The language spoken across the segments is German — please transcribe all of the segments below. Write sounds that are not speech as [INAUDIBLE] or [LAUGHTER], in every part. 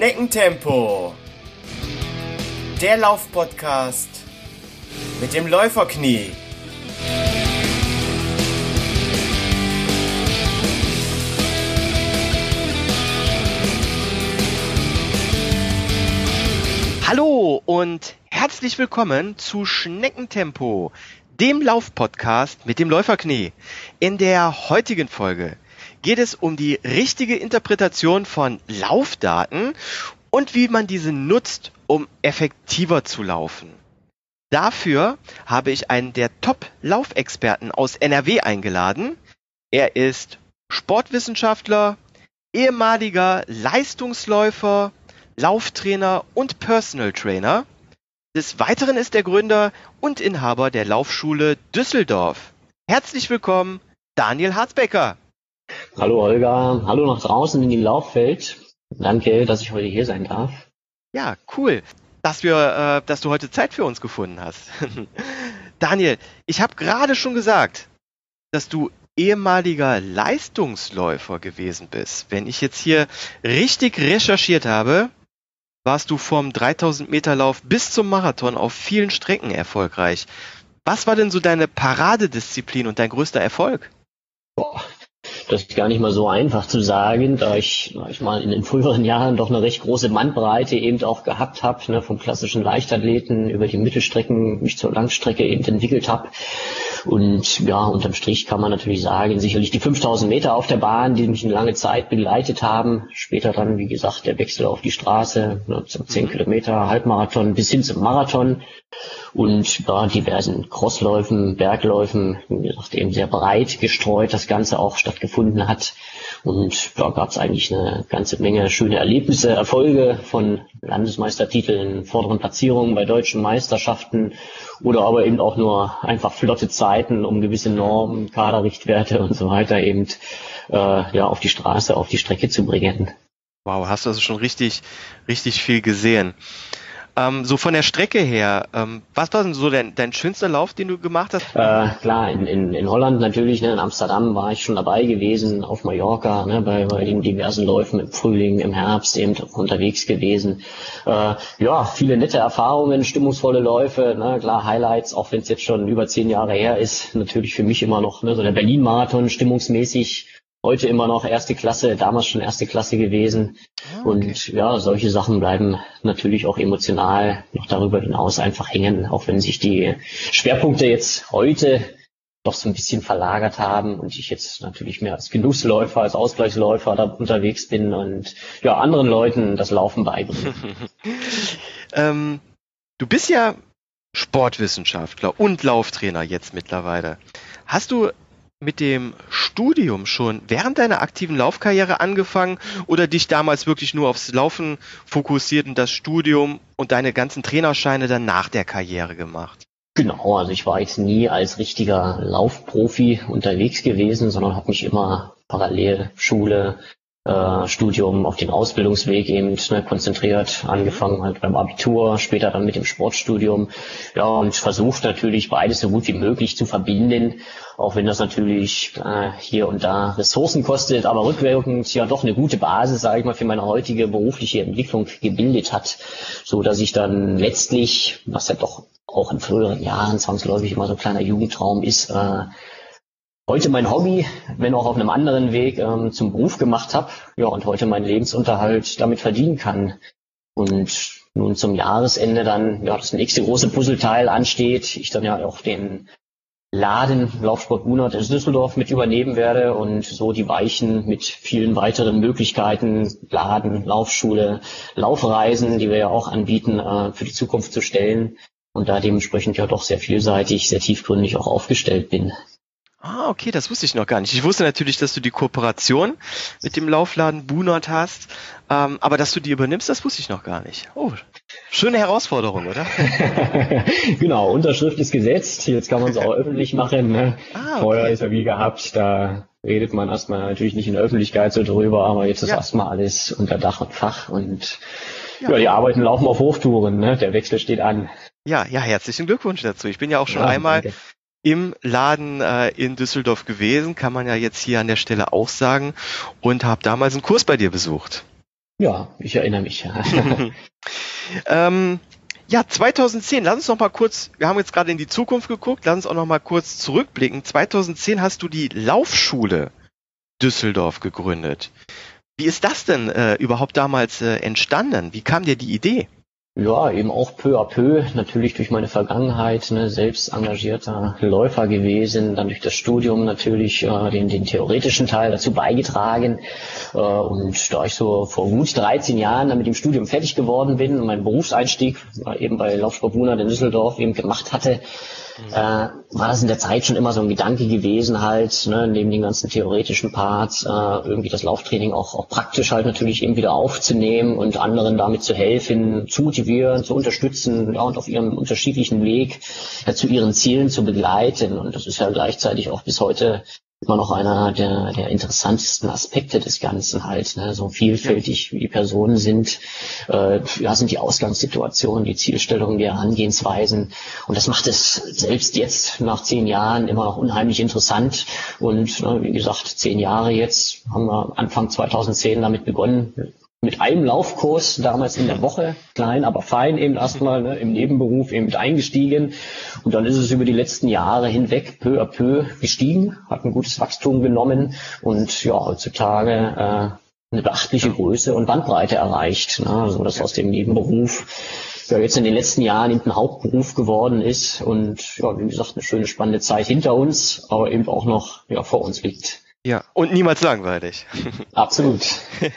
Schneckentempo. Der Laufpodcast mit dem Läuferknie. Hallo und herzlich willkommen zu Schneckentempo, dem Laufpodcast mit dem Läuferknie. In der heutigen Folge geht es um die richtige Interpretation von Laufdaten und wie man diese nutzt, um effektiver zu laufen. Dafür habe ich einen der Top-Laufexperten aus NRW eingeladen. Er ist Sportwissenschaftler, ehemaliger Leistungsläufer, Lauftrainer und Personal Trainer. Des Weiteren ist er Gründer und Inhaber der Laufschule Düsseldorf. Herzlich willkommen, Daniel Harzbecker. Hallo Olga, hallo nach draußen in die Lauffeld. Danke, dass ich heute hier sein darf. Ja, cool, dass wir, äh, dass du heute Zeit für uns gefunden hast. [LAUGHS] Daniel, ich habe gerade schon gesagt, dass du ehemaliger Leistungsläufer gewesen bist. Wenn ich jetzt hier richtig recherchiert habe, warst du vom 3000 Meter Lauf bis zum Marathon auf vielen Strecken erfolgreich. Was war denn so deine Paradedisziplin und dein größter Erfolg? Das ist gar nicht mal so einfach zu sagen, da ich, ich mal in den früheren Jahren doch eine recht große Bandbreite eben auch gehabt habe, ne, vom klassischen Leichtathleten über die Mittelstrecken mich zur Langstrecke eben entwickelt habe. Und ja, unterm Strich kann man natürlich sagen, sicherlich die 5000 Meter auf der Bahn, die mich eine lange Zeit begleitet haben. Später dann, wie gesagt, der Wechsel auf die Straße, ne, zum 10 mhm. Kilometer, Halbmarathon bis hin zum Marathon und ja, diversen Crossläufen, Bergläufen, wie gesagt, eben sehr breit gestreut das Ganze auch stattgefunden hat. Und da gab es eigentlich eine ganze Menge schöne Erlebnisse, Erfolge von Landesmeistertiteln, vorderen Platzierungen bei deutschen Meisterschaften oder aber eben auch nur einfach flotte Zeiten, um gewisse Normen, Kaderrichtwerte und so weiter eben äh, ja auf die Straße, auf die Strecke zu bringen. Wow, hast du also schon richtig, richtig viel gesehen. Ähm, so von der Strecke her, ähm, was war denn so dein, dein schönster Lauf, den du gemacht hast? Äh, klar, in, in, in Holland natürlich, ne, in Amsterdam war ich schon dabei gewesen, auf Mallorca, ne, bei, bei den diversen Läufen im Frühling, im Herbst eben unterwegs gewesen. Äh, ja, viele nette Erfahrungen, stimmungsvolle Läufe, ne, klar, Highlights, auch wenn es jetzt schon über zehn Jahre her ist, natürlich für mich immer noch ne, so der Berlin-Marathon, stimmungsmäßig heute immer noch erste Klasse, damals schon erste Klasse gewesen. Ah, okay. Und ja, solche Sachen bleiben natürlich auch emotional noch darüber hinaus einfach hängen, auch wenn sich die Schwerpunkte jetzt heute doch so ein bisschen verlagert haben und ich jetzt natürlich mehr als Genussläufer, als Ausgleichsläufer da unterwegs bin und ja, anderen Leuten das Laufen beibringen. [LAUGHS] ähm, du bist ja Sportwissenschaftler und Lauftrainer jetzt mittlerweile. Hast du mit dem Studium schon während deiner aktiven Laufkarriere angefangen oder dich damals wirklich nur aufs Laufen fokussiert und das Studium und deine ganzen Trainerscheine dann nach der Karriere gemacht? Genau, also ich war jetzt nie als richtiger Laufprofi unterwegs gewesen, sondern habe mich immer parallel Schule, äh, Studium auf den Ausbildungsweg eben ne, konzentriert, angefangen halt beim Abitur, später dann mit dem Sportstudium. Ja, und versucht natürlich beides so gut wie möglich zu verbinden, auch wenn das natürlich äh, hier und da Ressourcen kostet, aber rückwirkend ja doch eine gute Basis, sage ich mal, für meine heutige berufliche Entwicklung gebildet hat, so dass ich dann letztlich, was ja doch auch in früheren Jahren zwangsläufig immer so ein kleiner Jugendtraum ist, äh, heute mein Hobby, wenn auch auf einem anderen Weg, ähm, zum Beruf gemacht habe. Ja, und heute meinen Lebensunterhalt damit verdienen kann. Und nun zum Jahresende dann ja das nächste große Puzzleteil ansteht. Ich dann ja auch den Laden Laufsport Bunert in Düsseldorf mit übernehmen werde und so die Weichen mit vielen weiteren Möglichkeiten, Laden, Laufschule, Laufreisen, die wir ja auch anbieten, äh, für die Zukunft zu stellen und da dementsprechend ja doch sehr vielseitig, sehr tiefgründig auch aufgestellt bin. Ah, okay, das wusste ich noch gar nicht. Ich wusste natürlich, dass du die Kooperation mit dem Laufladen Bunert hast, ähm, aber dass du die übernimmst, das wusste ich noch gar nicht. Oh, schöne Herausforderung, oder? [LAUGHS] genau, Unterschrift ist gesetzt, jetzt kann man es auch öffentlich machen. Ne? Ah, okay. Vorher ist ja wie gehabt, da redet man erstmal natürlich nicht in der Öffentlichkeit so drüber, aber jetzt ist ja. erstmal alles unter Dach und Fach und ja. ja, die Arbeiten laufen auf Hochtouren, ne? der Wechsel steht an. Ja, ja, herzlichen Glückwunsch dazu. Ich bin ja auch schon ja, einmal danke im Laden äh, in Düsseldorf gewesen, kann man ja jetzt hier an der Stelle auch sagen, und habe damals einen Kurs bei dir besucht. Ja, ich erinnere mich. [LAUGHS] [LAUGHS] ähm, ja, 2010, lass uns noch mal kurz, wir haben jetzt gerade in die Zukunft geguckt, lass uns auch noch mal kurz zurückblicken. 2010 hast du die Laufschule Düsseldorf gegründet. Wie ist das denn äh, überhaupt damals äh, entstanden? Wie kam dir die Idee? Ja, eben auch peu à peu, natürlich durch meine Vergangenheit, ne, selbst engagierter Läufer gewesen, dann durch das Studium natürlich äh, den, den theoretischen Teil dazu beigetragen. Äh, und da ich so vor gut 13 Jahren dann mit dem Studium fertig geworden bin und meinen Berufseinstieg äh, eben bei Laufsport Buna in Düsseldorf eben gemacht hatte, äh, war das in der Zeit schon immer so ein Gedanke gewesen, halt, ne, neben den ganzen theoretischen Parts, äh, irgendwie das Lauftraining auch, auch praktisch halt natürlich eben wieder aufzunehmen und anderen damit zu helfen, zu motivieren, zu unterstützen ja, und auf ihrem unterschiedlichen Weg ja, zu ihren Zielen zu begleiten. Und das ist ja gleichzeitig auch bis heute immer noch einer der, der interessantesten Aspekte des Ganzen halt. Ne? So vielfältig wie die Personen sind, äh, ja, sind die Ausgangssituationen, die Zielstellungen, die Herangehensweisen. Und das macht es selbst jetzt nach zehn Jahren immer noch unheimlich interessant. Und ne, wie gesagt, zehn Jahre jetzt haben wir Anfang 2010 damit begonnen, mit einem Laufkurs damals in der Woche, klein, aber fein eben erstmal, ne, im Nebenberuf eben mit eingestiegen. Und dann ist es über die letzten Jahre hinweg peu à peu gestiegen, hat ein gutes Wachstum genommen und ja, heutzutage äh, eine beachtliche Größe und Bandbreite erreicht. Ne, so dass aus dem Nebenberuf ja jetzt in den letzten Jahren eben ein Hauptberuf geworden ist und ja, wie gesagt, eine schöne spannende Zeit hinter uns, aber eben auch noch ja, vor uns liegt. Ja, und niemals langweilig. Absolut. [LAUGHS]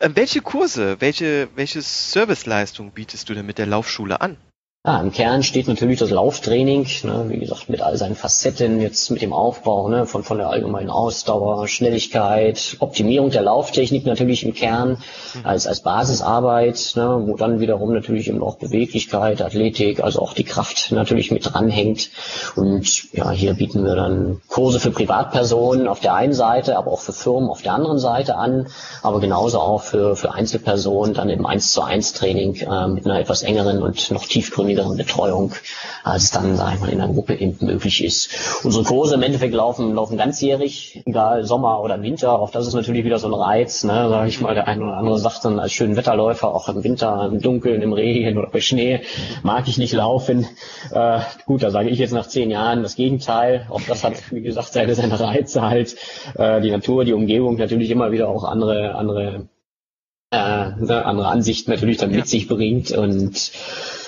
Ähm, welche Kurse, welche, welche Serviceleistung bietest du denn mit der Laufschule an? Ja, Im Kern steht natürlich das Lauftraining, ne, wie gesagt, mit all seinen Facetten, jetzt mit dem Aufbau ne, von, von der allgemeinen Ausdauer, Schnelligkeit, Optimierung der Lauftechnik natürlich im Kern mhm. als, als Basisarbeit, ne, wo dann wiederum natürlich eben auch Beweglichkeit, Athletik, also auch die Kraft natürlich mit dranhängt. Und ja, hier bieten wir dann Kurse für Privatpersonen auf der einen Seite, aber auch für Firmen auf der anderen Seite an, aber genauso auch für, für Einzelpersonen dann im 1 zu 1 Training äh, mit einer etwas engeren und noch tiefgründigeren niedrigeren Betreuung, als dann, sag ich mal, in der Gruppe eben möglich ist. Unsere Kurse im Endeffekt laufen, laufen ganzjährig, egal Sommer oder Winter. Auch das ist natürlich wieder so ein Reiz, ne, sag ich mal, der eine oder andere sagt dann als schönen Wetterläufer, auch im Winter, im Dunkeln, im Regen oder bei Schnee, mag ich nicht laufen. Äh, gut, da sage ich jetzt nach zehn Jahren das Gegenteil. Auch das hat, wie gesagt, seine, seine Reize halt. Äh, die Natur, die Umgebung natürlich immer wieder auch andere, andere äh, ne, andere Ansichten natürlich dann mit sich bringt und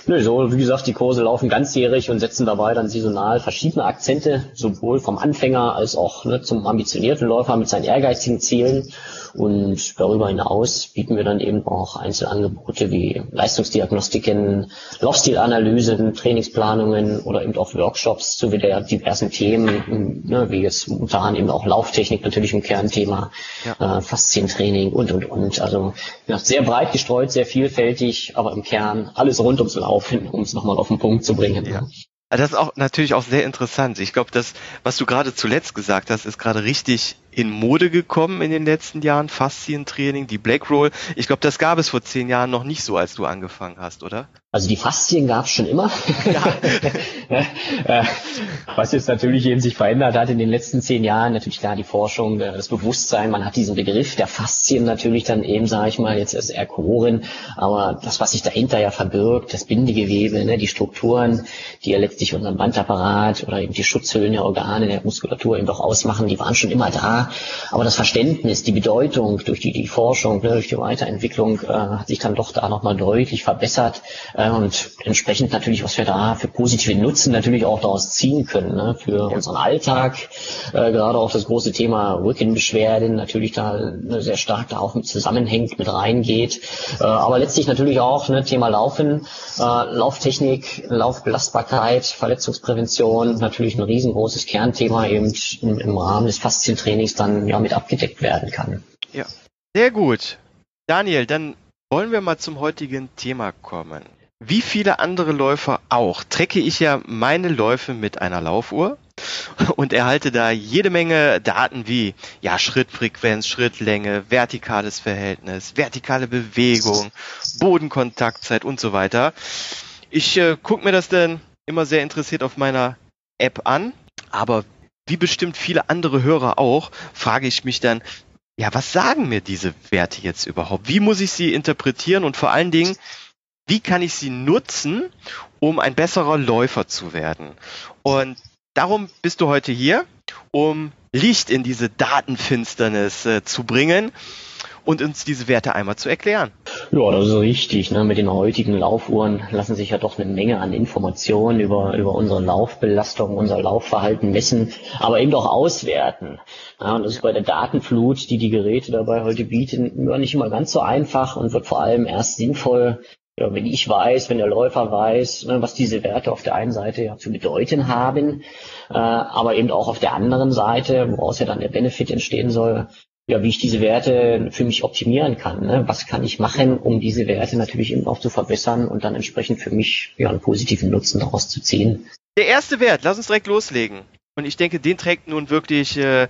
Nö, so wie gesagt, die Kurse laufen ganzjährig und setzen dabei dann saisonal verschiedene Akzente, sowohl vom Anfänger als auch ne, zum ambitionierten Läufer mit seinen ehrgeizigen Zielen. Und darüber hinaus bieten wir dann eben auch Einzelangebote wie Leistungsdiagnostiken, Laufstilanalysen, Trainingsplanungen oder eben auch Workshops zu der diversen Themen, ne, wie jetzt momentan eben auch Lauftechnik natürlich ein Kernthema, ja. äh, Faszientraining und und und. Also ja, sehr breit gestreut, sehr vielfältig, aber im Kern alles rund ums Laufen auf, um es nochmal auf den Punkt zu bringen. Ja. Das ist auch natürlich auch sehr interessant. Ich glaube, das, was du gerade zuletzt gesagt hast, ist gerade richtig in Mode gekommen in den letzten Jahren. Faszientraining, die Black Roll. Ich glaube, das gab es vor zehn Jahren noch nicht so, als du angefangen hast, oder? Also die Faszien gab es schon immer. [LAUGHS] Ja. Äh, was jetzt natürlich eben sich verändert hat in den letzten zehn Jahren, natürlich klar die Forschung, äh, das Bewusstsein, man hat diesen Begriff der Faszien natürlich dann eben, sage ich mal, jetzt als Erkoren, aber das, was sich dahinter ja verbirgt, das Bindegewebe, ne, die Strukturen, die ja letztlich unseren Bandapparat oder eben die Schutzhüllen der Organe, der Muskulatur eben doch ausmachen, die waren schon immer da, aber das Verständnis, die Bedeutung durch die, die Forschung, ne, durch die Weiterentwicklung äh, hat sich dann doch da nochmal deutlich verbessert äh, und entsprechend natürlich, was wir da für positive Nutzen natürlich auch daraus ziehen können, ne, für unseren Alltag. Äh, gerade auch das große Thema Rückenbeschwerden natürlich da ne, sehr stark da auch mit zusammenhängt, mit reingeht. Äh, aber letztlich natürlich auch ne, Thema Laufen, äh, Lauftechnik, Laufbelastbarkeit, Verletzungsprävention, natürlich ein riesengroßes Kernthema eben im, im Rahmen des Faszientrainings dann ja mit abgedeckt werden kann. Ja, sehr gut. Daniel, dann wollen wir mal zum heutigen Thema kommen. Wie viele andere Läufer auch, trecke ich ja meine Läufe mit einer Laufuhr und erhalte da jede Menge Daten wie ja Schrittfrequenz, Schrittlänge, vertikales Verhältnis, vertikale Bewegung, Bodenkontaktzeit und so weiter. Ich äh, gucke mir das dann immer sehr interessiert auf meiner App an, aber wie bestimmt viele andere Hörer auch, frage ich mich dann, ja, was sagen mir diese Werte jetzt überhaupt? Wie muss ich sie interpretieren und vor allen Dingen, wie kann ich sie nutzen, um ein besserer Läufer zu werden? Und darum bist du heute hier, um Licht in diese Datenfinsternis äh, zu bringen und uns diese Werte einmal zu erklären. Ja, das ist richtig. Ne? Mit den heutigen Laufuhren lassen sich ja doch eine Menge an Informationen über, über unsere Laufbelastung, unser Laufverhalten messen, aber eben auch auswerten. Ja, und das ist bei der Datenflut, die die Geräte dabei heute bieten, nicht immer ganz so einfach und wird vor allem erst sinnvoll, ja, wenn ich weiß, wenn der Läufer weiß, ne, was diese Werte auf der einen Seite ja zu bedeuten haben, äh, aber eben auch auf der anderen Seite, woraus ja dann der Benefit entstehen soll, ja, wie ich diese Werte für mich optimieren kann. Ne? Was kann ich machen, um diese Werte natürlich eben auch zu verbessern und dann entsprechend für mich ja, einen positiven Nutzen daraus zu ziehen. Der erste Wert, lass uns direkt loslegen. Und ich denke, den trägt nun wirklich äh,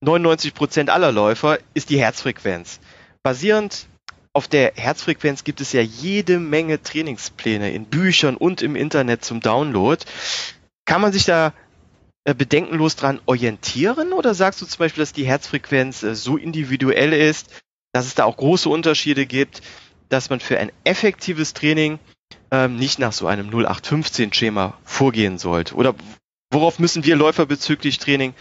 99 Prozent aller Läufer, ist die Herzfrequenz. Basierend auf der Herzfrequenz gibt es ja jede Menge Trainingspläne in Büchern und im Internet zum Download. Kann man sich da äh, bedenkenlos dran orientieren oder sagst du zum Beispiel, dass die Herzfrequenz äh, so individuell ist, dass es da auch große Unterschiede gibt, dass man für ein effektives Training ähm, nicht nach so einem 0815-Schema vorgehen sollte? Oder worauf müssen wir Läufer bezüglich Training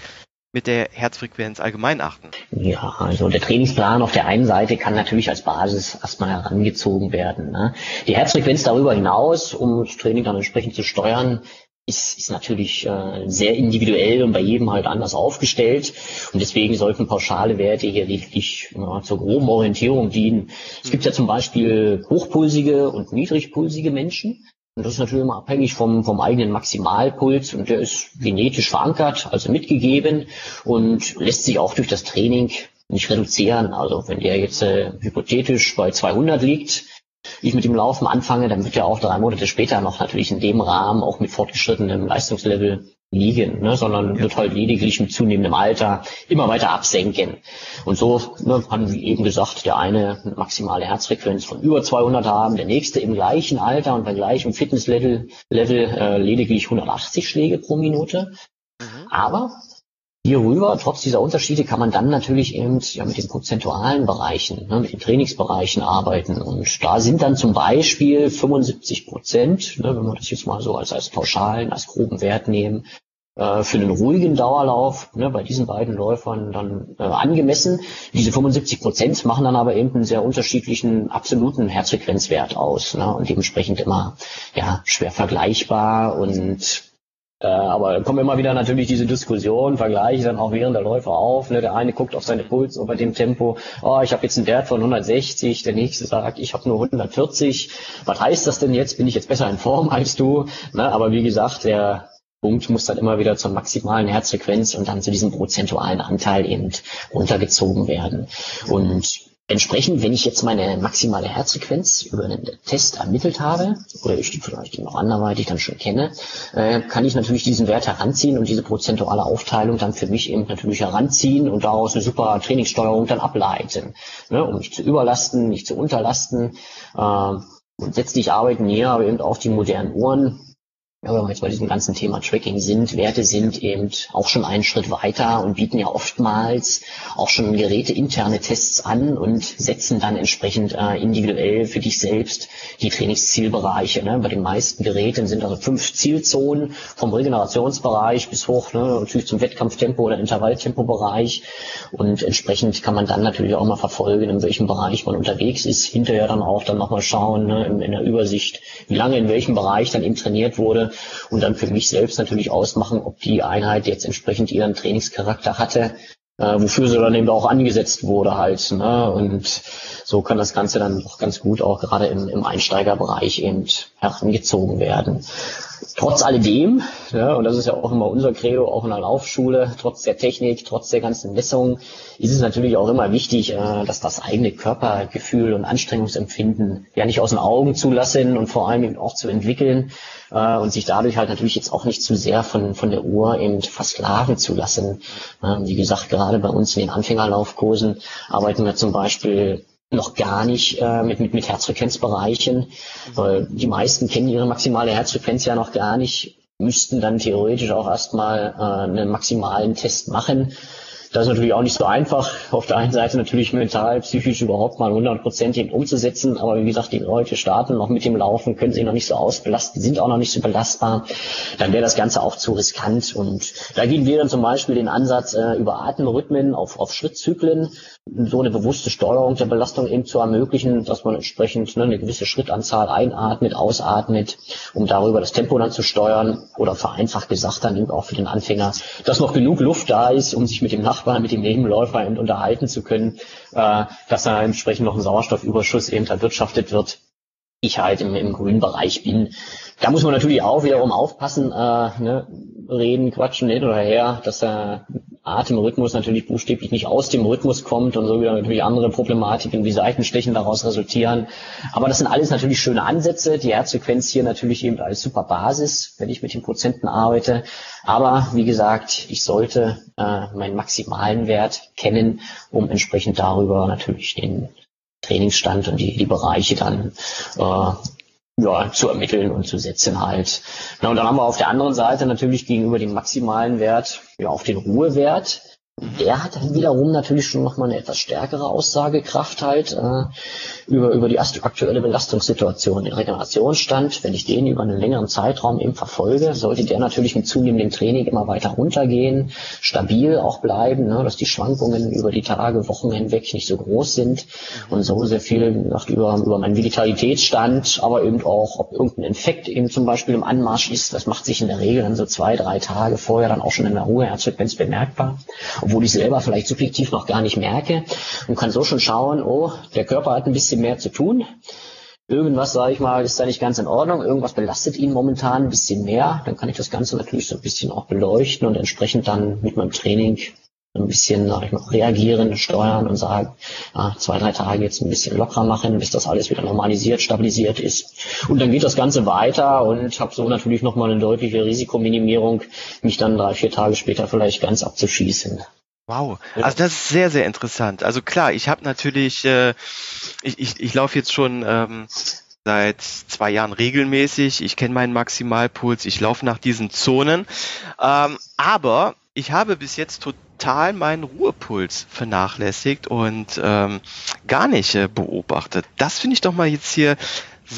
mit der Herzfrequenz allgemein achten? Ja, also der Trainingsplan auf der einen Seite kann natürlich als Basis erstmal herangezogen werden. Ne? Die Herzfrequenz darüber hinaus, um das Training dann entsprechend zu steuern, ist, ist natürlich äh, sehr individuell und bei jedem halt anders aufgestellt. Und deswegen sollten pauschale Werte hier lediglich ja, zur groben Orientierung dienen. Es gibt ja zum Beispiel hochpulsige und niedrigpulsige Menschen. Und das ist natürlich immer abhängig vom, vom eigenen Maximalpuls und der ist genetisch verankert, also mitgegeben und lässt sich auch durch das Training nicht reduzieren. Also wenn der jetzt äh, hypothetisch bei 200 liegt, ich mit dem Laufen anfange, dann wird ja auch drei Monate später noch natürlich in dem Rahmen auch mit fortgeschrittenem Leistungslevel liegen, ne, sondern ja. wird halt lediglich mit zunehmendem Alter immer weiter absenken. Und so ne, haben wie eben gesagt, der eine eine maximale Herzfrequenz von über 200 haben, der nächste im gleichen Alter und bei gleichem Fitnesslevel Level, äh, lediglich 180 Schläge pro Minute. Mhm. Aber Hierüber, trotz dieser Unterschiede, kann man dann natürlich eben ja, mit den prozentualen Bereichen, ne, mit den Trainingsbereichen arbeiten. Und da sind dann zum Beispiel 75 Prozent, ne, wenn wir das jetzt mal so als, als pauschalen, als groben Wert nehmen, äh, für einen ruhigen Dauerlauf ne, bei diesen beiden Läufern dann äh, angemessen. Diese 75 Prozent machen dann aber eben einen sehr unterschiedlichen absoluten Herzfrequenzwert aus ne, und dementsprechend immer ja schwer vergleichbar und äh, aber dann kommen immer wieder natürlich diese Diskussion, vergleiche dann auch während der Läufe auf. Ne? Der eine guckt auf seine Puls und bei dem Tempo, oh, ich habe jetzt einen Wert von 160, der nächste sagt, ich habe nur 140. Was heißt das denn jetzt? Bin ich jetzt besser in Form als du? Ne? Aber wie gesagt, der Punkt muss dann immer wieder zur maximalen Herzfrequenz und dann zu diesem prozentualen Anteil eben runtergezogen werden. Und Entsprechend, wenn ich jetzt meine maximale Herzfrequenz über einen Test ermittelt habe, oder ich die vielleicht noch anderweitig dann schon kenne, äh, kann ich natürlich diesen Wert heranziehen und diese prozentuale Aufteilung dann für mich eben natürlich heranziehen und daraus eine super Trainingssteuerung dann ableiten, ne, um nicht zu überlasten, nicht zu unterlasten. Äh, grundsätzlich arbeiten hier aber eben auch die modernen Uhren ja, wenn wir jetzt bei diesem ganzen Thema Tracking sind, Werte sind eben auch schon einen Schritt weiter und bieten ja oftmals auch schon Geräte interne Tests an und setzen dann entsprechend äh, individuell für dich selbst die Trainingszielbereiche. Ne? Bei den meisten Geräten sind also fünf Zielzonen vom Regenerationsbereich bis hoch ne, natürlich zum Wettkampftempo oder Intervalltempobereich und entsprechend kann man dann natürlich auch mal verfolgen, in welchem Bereich man unterwegs ist. Hinterher dann auch dann nochmal schauen ne, in, in der Übersicht, wie lange in welchem Bereich dann eben trainiert wurde und dann für mich selbst natürlich ausmachen, ob die Einheit jetzt entsprechend ihren Trainingscharakter hatte, äh, wofür sie dann eben auch angesetzt wurde halt. Ne? Und so kann das Ganze dann auch ganz gut auch gerade im, im Einsteigerbereich eben herangezogen werden. Trotz alledem, ja, und das ist ja auch immer unser Credo, auch in der Laufschule, trotz der Technik, trotz der ganzen Messungen, ist es natürlich auch immer wichtig, äh, dass das eigene Körpergefühl und Anstrengungsempfinden ja nicht aus den Augen zu lassen und vor allem eben auch zu entwickeln äh, und sich dadurch halt natürlich jetzt auch nicht zu sehr von, von der Uhr eben versklaven zu lassen. Ähm, wie gesagt, gerade bei uns in den Anfängerlaufkursen arbeiten wir zum Beispiel noch gar nicht äh, mit, mit, mit Herzfrequenzbereichen, weil die meisten kennen ihre maximale Herzfrequenz ja noch gar nicht, müssten dann theoretisch auch erstmal äh, einen maximalen Test machen. Das ist natürlich auch nicht so einfach. Auf der einen Seite natürlich mental, psychisch überhaupt mal 100 Prozent umzusetzen. Aber wie gesagt, die Leute starten noch mit dem Laufen, können sich noch nicht so ausbelasten, sind auch noch nicht so belastbar. Dann wäre das Ganze auch zu riskant. Und da gehen wir dann zum Beispiel den Ansatz äh, über Atemrhythmen auf, auf Schrittzyklen, so eine bewusste Steuerung der Belastung eben zu ermöglichen, dass man entsprechend ne, eine gewisse Schrittanzahl einatmet, ausatmet, um darüber das Tempo dann zu steuern. Oder vereinfacht gesagt dann eben auch für den Anfänger, dass noch genug Luft da ist, um sich mit dem Nachbarn, mit dem Nebenläufer eben unterhalten zu können, äh, dass da entsprechend noch ein Sauerstoffüberschuss eben erwirtschaftet wird. Ich halt im, im grünen Bereich bin. Da muss man natürlich auch wiederum aufpassen, äh, ne, reden, quatschen hin oder her, dass der Atemrhythmus natürlich buchstäblich nicht aus dem Rhythmus kommt und so wieder natürlich andere Problematiken wie Seitenstechen daraus resultieren. Aber das sind alles natürlich schöne Ansätze. Die Herzfrequenz hier natürlich eben als super Basis, wenn ich mit den Prozenten arbeite. Aber wie gesagt, ich sollte äh, meinen maximalen Wert kennen, um entsprechend darüber natürlich den Trainingsstand und die, die Bereiche dann äh, ja, zu ermitteln und zu setzen halt. Na, und dann haben wir auf der anderen Seite natürlich gegenüber dem maximalen Wert ja auch den Ruhewert. Der hat dann wiederum natürlich schon nochmal eine etwas stärkere Aussagekraft halt äh, über, über die aktuelle Belastungssituation. Den Regenerationsstand, wenn ich den über einen längeren Zeitraum eben verfolge, sollte der natürlich mit zunehmendem Training immer weiter runtergehen, stabil auch bleiben, ne, dass die Schwankungen über die Tage, Wochen hinweg nicht so groß sind und so sehr viel gesagt, über, über meinen Vitalitätsstand, aber eben auch, ob irgendein Infekt eben zum Beispiel im Anmarsch ist, das macht sich in der Regel dann so zwei, drei Tage vorher dann auch schon in der Ruheherzfrequenz bemerkbar obwohl ich selber vielleicht subjektiv noch gar nicht merke und kann so schon schauen, oh, der Körper hat ein bisschen mehr zu tun. Irgendwas, sage ich mal, ist da nicht ganz in Ordnung, irgendwas belastet ihn momentan ein bisschen mehr, dann kann ich das Ganze natürlich so ein bisschen auch beleuchten und entsprechend dann mit meinem Training ein bisschen sag ich mal, reagieren, steuern und sagen, ah, zwei, drei Tage jetzt ein bisschen lockerer machen, bis das alles wieder normalisiert, stabilisiert ist. Und dann geht das Ganze weiter und habe so natürlich nochmal eine deutliche Risikominimierung, mich dann drei, vier Tage später vielleicht ganz abzuschießen. Wow, also das ist sehr, sehr interessant. Also klar, ich habe natürlich, äh, ich, ich, ich laufe jetzt schon ähm, seit zwei Jahren regelmäßig, ich kenne meinen Maximalpuls, ich laufe nach diesen Zonen, ähm, aber ich habe bis jetzt total meinen Ruhepuls vernachlässigt und ähm, gar nicht äh, beobachtet. Das finde ich doch mal jetzt hier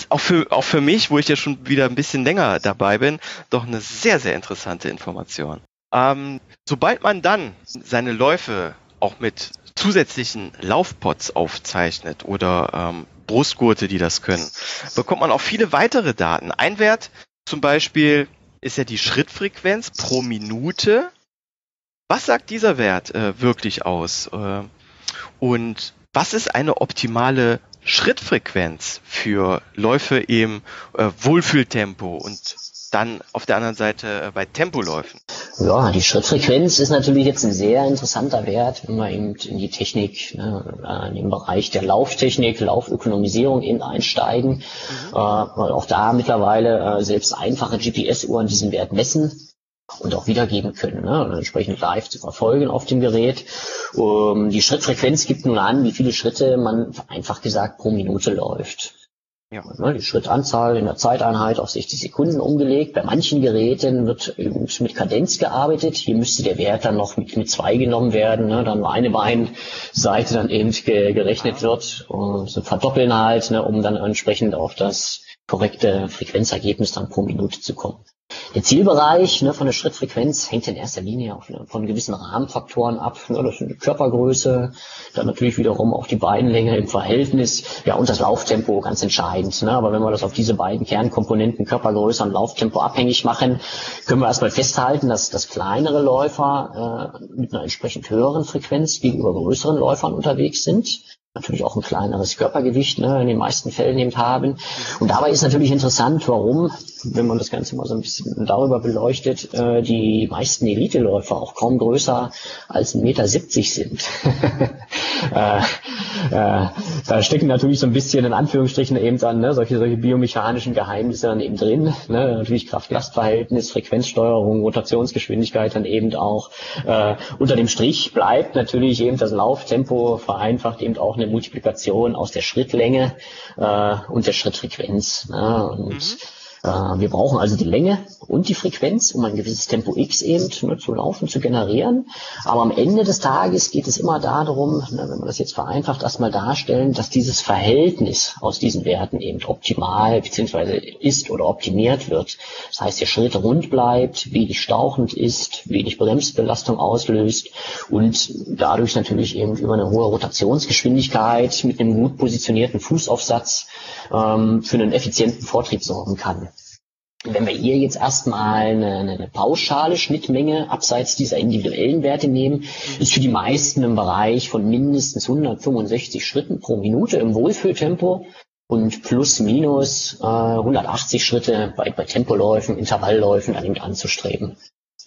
auch für, auch für mich, wo ich ja schon wieder ein bisschen länger dabei bin, doch eine sehr, sehr interessante Information. Ähm, sobald man dann seine Läufe auch mit zusätzlichen Laufpots aufzeichnet oder ähm, Brustgurte, die das können, bekommt man auch viele weitere Daten. Ein Wert zum Beispiel ist ja die Schrittfrequenz pro Minute. Was sagt dieser Wert äh, wirklich aus? Äh, und was ist eine optimale Schrittfrequenz für Läufe im äh, Wohlfühltempo und dann auf der anderen Seite äh, bei Tempoläufen? Ja, die Schrittfrequenz ist natürlich jetzt ein sehr interessanter Wert, wenn wir eben in die Technik, ne, in den Bereich der Lauftechnik, Laufökonomisierung eben einsteigen, mhm. äh, weil auch da mittlerweile äh, selbst einfache GPS-Uhren diesen Wert messen und auch wiedergeben können, ne, und entsprechend live zu verfolgen auf dem Gerät. Um, die Schrittfrequenz gibt nun an, wie viele Schritte man einfach gesagt pro Minute läuft. Ja. Ne, die Schrittanzahl in der Zeiteinheit auf 60 Sekunden umgelegt. Bei manchen Geräten wird mit Kadenz gearbeitet. Hier müsste der Wert dann noch mit, mit zwei genommen werden, ne, dann nur eine Beinseite dann eben ge, gerechnet wird und so verdoppeln halt, ne, um dann entsprechend auf das korrekte Frequenzergebnis dann pro Minute zu kommen. Der Zielbereich ne, von der Schrittfrequenz hängt in erster Linie auch ne, von gewissen Rahmenfaktoren ab. Ne, das sind die Körpergröße, dann natürlich wiederum auch die Beinlänge im Verhältnis, ja und das Lauftempo ganz entscheidend. Ne? Aber wenn wir das auf diese beiden Kernkomponenten Körpergröße und Lauftempo abhängig machen, können wir erstmal festhalten, dass, dass kleinere Läufer äh, mit einer entsprechend höheren Frequenz gegenüber größeren Läufern unterwegs sind natürlich auch ein kleineres Körpergewicht ne, in den meisten Fällen eben haben. Und dabei ist natürlich interessant, warum, wenn man das Ganze mal so ein bisschen darüber beleuchtet, äh, die meisten Eliteläufer auch kaum größer als 1,70 Meter sind. [LAUGHS] äh, äh, da stecken natürlich so ein bisschen in Anführungsstrichen eben dann ne, solche, solche biomechanischen Geheimnisse dann eben drin. Ne, natürlich Kraft-Last-Verhältnis, Frequenzsteuerung, Rotationsgeschwindigkeit dann eben auch. Äh, unter dem Strich bleibt natürlich eben das Lauftempo vereinfacht eben auch eine Multiplikation aus der Schrittlänge äh, und der Schrittfrequenz. Ne? Und mhm. Äh, wir brauchen also die Länge und die Frequenz, um ein gewisses Tempo X eben ne, zu laufen, zu generieren. Aber am Ende des Tages geht es immer darum, ne, wenn man das jetzt vereinfacht erstmal darstellen, dass dieses Verhältnis aus diesen Werten eben optimal bzw. ist oder optimiert wird. Das heißt, der Schritt rund bleibt, wenig stauchend ist, wenig Bremsbelastung auslöst und dadurch natürlich eben über eine hohe Rotationsgeschwindigkeit mit einem gut positionierten Fußaufsatz ähm, für einen effizienten Vortrieb sorgen kann. Wenn wir hier jetzt erstmal eine, eine pauschale Schnittmenge abseits dieser individuellen Werte nehmen, ist für die meisten im Bereich von mindestens 165 Schritten pro Minute im Wohlfühltempo und plus minus äh, 180 Schritte bei, bei Tempoläufen, Intervallläufen dann eben anzustreben.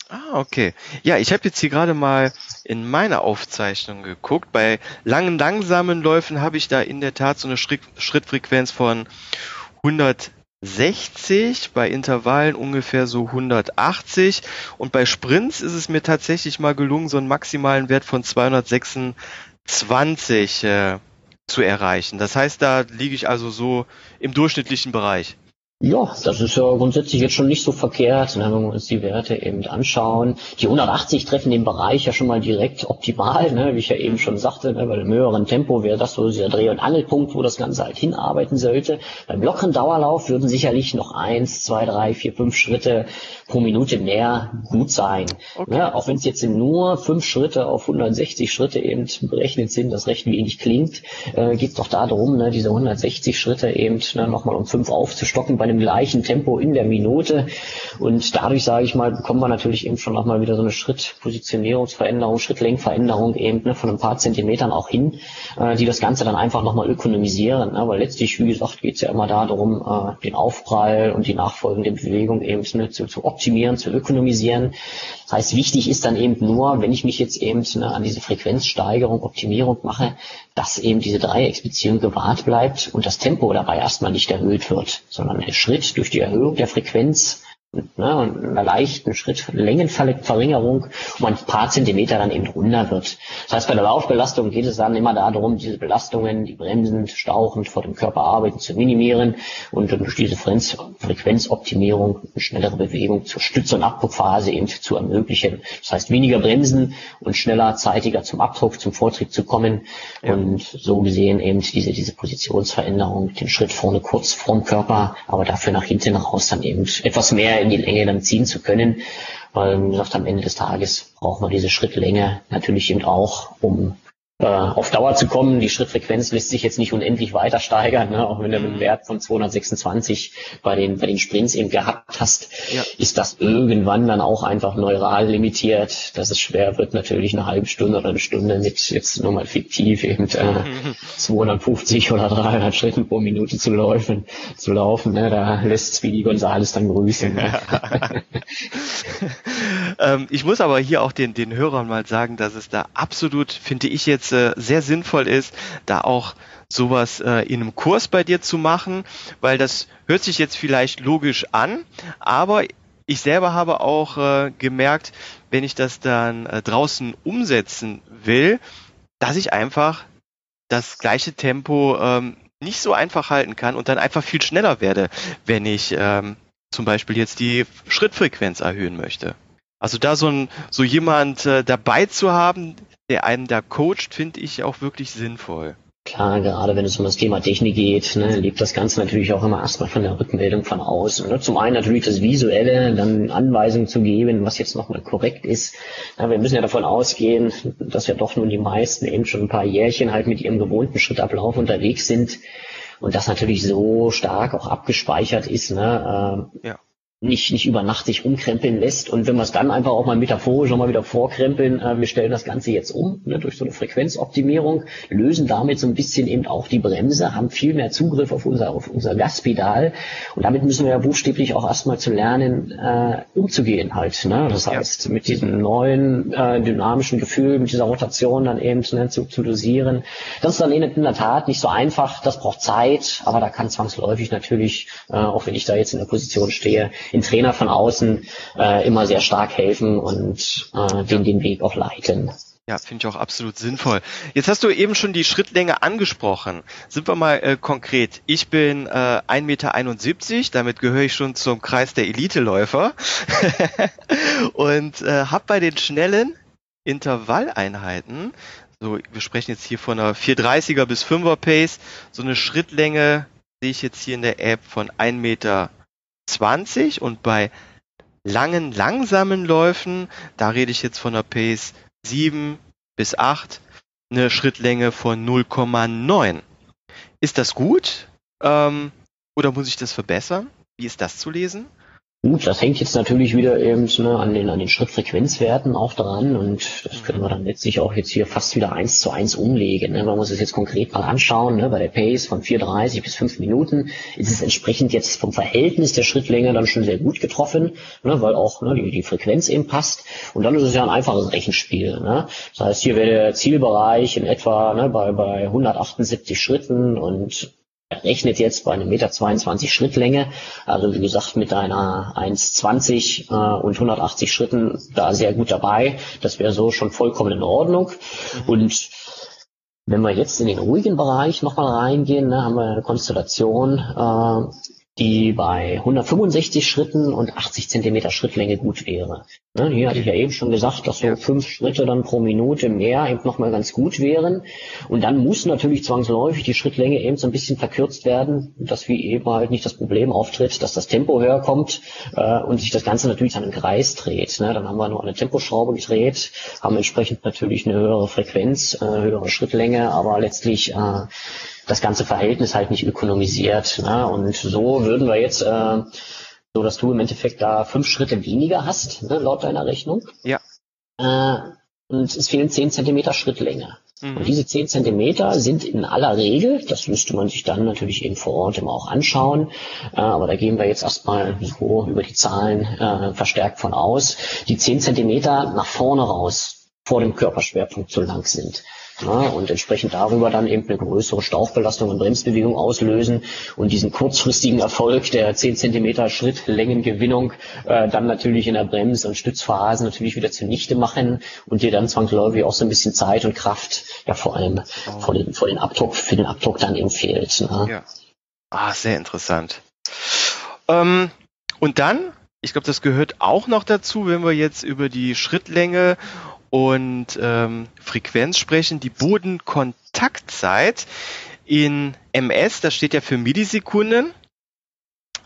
Ah, okay. Ja, ich habe jetzt hier gerade mal in meine Aufzeichnung geguckt. Bei langen, langsamen Läufen habe ich da in der Tat so eine Schritt, Schrittfrequenz von 100 60, bei Intervallen ungefähr so 180 und bei Sprints ist es mir tatsächlich mal gelungen, so einen maximalen Wert von 226 äh, zu erreichen. Das heißt, da liege ich also so im durchschnittlichen Bereich. Ja, das ist ja grundsätzlich jetzt schon nicht so verkehrt, ne, wenn wir uns die Werte eben anschauen. Die 180 treffen den Bereich ja schon mal direkt optimal, ne, wie ich ja eben schon sagte, ne, bei dem höheren Tempo wäre das so dieser Dreh- und Angelpunkt, wo das Ganze halt hinarbeiten sollte. Beim lockeren Dauerlauf würden sicherlich noch eins, zwei, drei, vier, fünf Schritte pro Minute mehr gut sein. Okay. Ne, auch wenn es jetzt nur fünf Schritte auf 160 Schritte eben berechnet sind, das recht wenig klingt, äh, geht es doch darum, ne, diese 160 Schritte eben ne, nochmal um fünf aufzustocken bei dem gleichen Tempo in der Minute. Und dadurch, sage ich mal, bekommt man natürlich eben schon nochmal wieder so eine Schrittpositionierungsveränderung, Schrittlenkveränderung eben ne, von ein paar Zentimetern auch hin, äh, die das Ganze dann einfach nochmal ökonomisieren. Ne? Weil letztlich, wie gesagt, geht es ja immer darum, äh, den Aufprall und die nachfolgende Bewegung eben ne, zu, zu optimieren, zu ökonomisieren. Das heißt, wichtig ist dann eben nur, wenn ich mich jetzt eben ne, an diese Frequenzsteigerung, Optimierung mache, dass eben diese Dreiecksbeziehung gewahrt bleibt und das Tempo dabei erstmal nicht erhöht wird, sondern der Schritt durch die Erhöhung der Frequenz ne, und einer leichten Schrittlängenverringerung um ein paar Zentimeter dann eben runter wird. Das heißt, bei der Laufbelastung geht es dann immer darum, diese Belastungen, die bremsend, stauchend vor dem Körper arbeiten, zu minimieren und durch diese Frequenzoptimierung eine schnellere Bewegung zur Stütze- und Abdruckphase eben zu ermöglichen. Das heißt, weniger bremsen und schneller, zeitiger zum Abdruck, zum Vortrieb zu kommen ja. und so gesehen eben diese, diese Positionsveränderung, den Schritt vorne kurz vorm Körper, aber dafür nach hinten raus dann eben etwas mehr in die Länge dann ziehen zu können. Weil, wie gesagt, am Ende des Tages braucht man diese Schrittlänge natürlich eben auch, um äh, auf Dauer zu kommen. Die Schrittfrequenz lässt sich jetzt nicht unendlich weiter steigern, ne? auch wenn du einen Wert von 226 bei den, bei den Sprints eben gehabt hast, ja. ist das irgendwann dann auch einfach neural limitiert, dass es schwer wird, natürlich eine halbe Stunde oder eine Stunde mit jetzt nur mal fiktiv eben äh, [LAUGHS] 250 oder 300 Schritten pro Minute zu laufen, zu laufen. Ne? Da lässt Speedy Gonzales dann grüßen. Ne? [LAUGHS] [LAUGHS] ähm, ich muss aber hier auch den, den Hörern mal sagen, dass es da absolut, finde ich jetzt, äh, sehr sinnvoll ist, da auch sowas äh, in einem Kurs bei dir zu machen, weil das hört sich jetzt vielleicht logisch an, aber ich selber habe auch äh, gemerkt, wenn ich das dann äh, draußen umsetzen will, dass ich einfach das gleiche Tempo ähm, nicht so einfach halten kann und dann einfach viel schneller werde, wenn ich ähm, zum Beispiel jetzt die Schrittfrequenz erhöhen möchte. Also da so, ein, so jemand äh, dabei zu haben, der einen da coacht, finde ich auch wirklich sinnvoll. Klar, gerade wenn es um das Thema Technik geht, ne, lebt das Ganze natürlich auch immer erstmal von der Rückmeldung von außen. Ne? Zum einen natürlich das Visuelle, dann Anweisungen zu geben, was jetzt nochmal korrekt ist. Ja, wir müssen ja davon ausgehen, dass ja doch nun die meisten eben schon ein paar Jährchen halt mit ihrem gewohnten Schrittablauf unterwegs sind und das natürlich so stark auch abgespeichert ist. Ne? Äh, ja nicht, nicht über Nacht sich umkrempeln lässt. Und wenn wir es dann einfach auch mal metaphorisch nochmal wieder vorkrempeln, äh, wir stellen das Ganze jetzt um ne, durch so eine Frequenzoptimierung, lösen damit so ein bisschen eben auch die Bremse, haben viel mehr Zugriff auf unser, auf unser Gaspedal. Und damit müssen wir ja buchstäblich auch erstmal zu lernen, äh, umzugehen halt. Ne? Das heißt, mit diesem neuen äh, dynamischen Gefühl, mit dieser Rotation dann eben ne, zu, zu dosieren. Das ist dann in, in der Tat nicht so einfach, das braucht Zeit, aber da kann zwangsläufig natürlich, äh, auch wenn ich da jetzt in der Position stehe, den Trainer von außen äh, immer sehr stark helfen und äh, den den Weg auch leiten. Ja, finde ich auch absolut sinnvoll. Jetzt hast du eben schon die Schrittlänge angesprochen. Sind wir mal äh, konkret. Ich bin äh, 1,71 Meter, damit gehöre ich schon zum Kreis der Eliteläufer [LAUGHS] und äh, habe bei den schnellen Intervalleinheiten, so wir sprechen jetzt hier von einer 430er bis 5er Pace, so eine Schrittlänge sehe ich jetzt hier in der App von 1,20 Meter und bei langen, langsamen Läufen, da rede ich jetzt von einer Pace 7 bis 8, eine Schrittlänge von 0,9. Ist das gut? Ähm, oder muss ich das verbessern? Wie ist das zu lesen? Gut, das hängt jetzt natürlich wieder eben ne, an den, an den Schrittfrequenzwerten auch dran und das können wir dann letztlich auch jetzt hier fast wieder eins zu eins umlegen. Ne? Man muss es jetzt konkret mal anschauen. Ne? Bei der Pace von 4,30 bis 5 Minuten ist es entsprechend jetzt vom Verhältnis der Schrittlänge dann schon sehr gut getroffen, ne? weil auch ne, die, die Frequenz eben passt. Und dann ist es ja ein einfaches Rechenspiel. Ne? Das heißt, hier wäre der Zielbereich in etwa ne, bei, bei 178 Schritten und rechnet jetzt bei einem Meter 22 Schrittlänge, also wie gesagt mit einer 1,20 äh, und 180 Schritten da sehr gut dabei. Das wäre so schon vollkommen in Ordnung. Mhm. Und wenn wir jetzt in den ruhigen Bereich nochmal reingehen, ne, haben wir eine Konstellation, äh, die bei 165 Schritten und 80 Zentimeter Schrittlänge gut wäre. Ne, hier hatte ich ja eben schon gesagt, dass so fünf Schritte dann pro Minute mehr eben nochmal ganz gut wären. Und dann muss natürlich zwangsläufig die Schrittlänge eben so ein bisschen verkürzt werden, dass wie eben halt nicht das Problem auftritt, dass das Tempo höher kommt äh, und sich das Ganze natürlich dann im Kreis dreht. Ne, dann haben wir nur eine Temposchraube gedreht, haben entsprechend natürlich eine höhere Frequenz, äh, höhere Schrittlänge, aber letztlich äh, das ganze Verhältnis halt nicht ökonomisiert. Ne? Und so würden wir jetzt, äh, so dass du im Endeffekt da fünf Schritte weniger hast, ne, laut deiner Rechnung. Ja. Äh, und es fehlen zehn Zentimeter Schrittlänge. Mhm. Und diese zehn Zentimeter sind in aller Regel, das müsste man sich dann natürlich eben vor Ort immer auch anschauen, äh, aber da gehen wir jetzt erstmal so über die Zahlen äh, verstärkt von aus, die zehn Zentimeter nach vorne raus vor dem Körperschwerpunkt zu lang sind ja, und entsprechend darüber dann eben eine größere Stauchbelastung und Bremsbewegung auslösen und diesen kurzfristigen Erfolg der 10 cm Schrittlängengewinnung äh, dann natürlich in der Brems- und Stützphase natürlich wieder zunichte machen und dir dann zwangsläufig auch so ein bisschen Zeit und Kraft ja vor allem oh. vor, den, vor den Abdruck, für den Abdruck dann eben fehlt. Ne? Ja. Ah, sehr interessant. Ähm, und dann, ich glaube, das gehört auch noch dazu, wenn wir jetzt über die Schrittlänge und ähm, Frequenz sprechen, die Bodenkontaktzeit in MS, das steht ja für Millisekunden.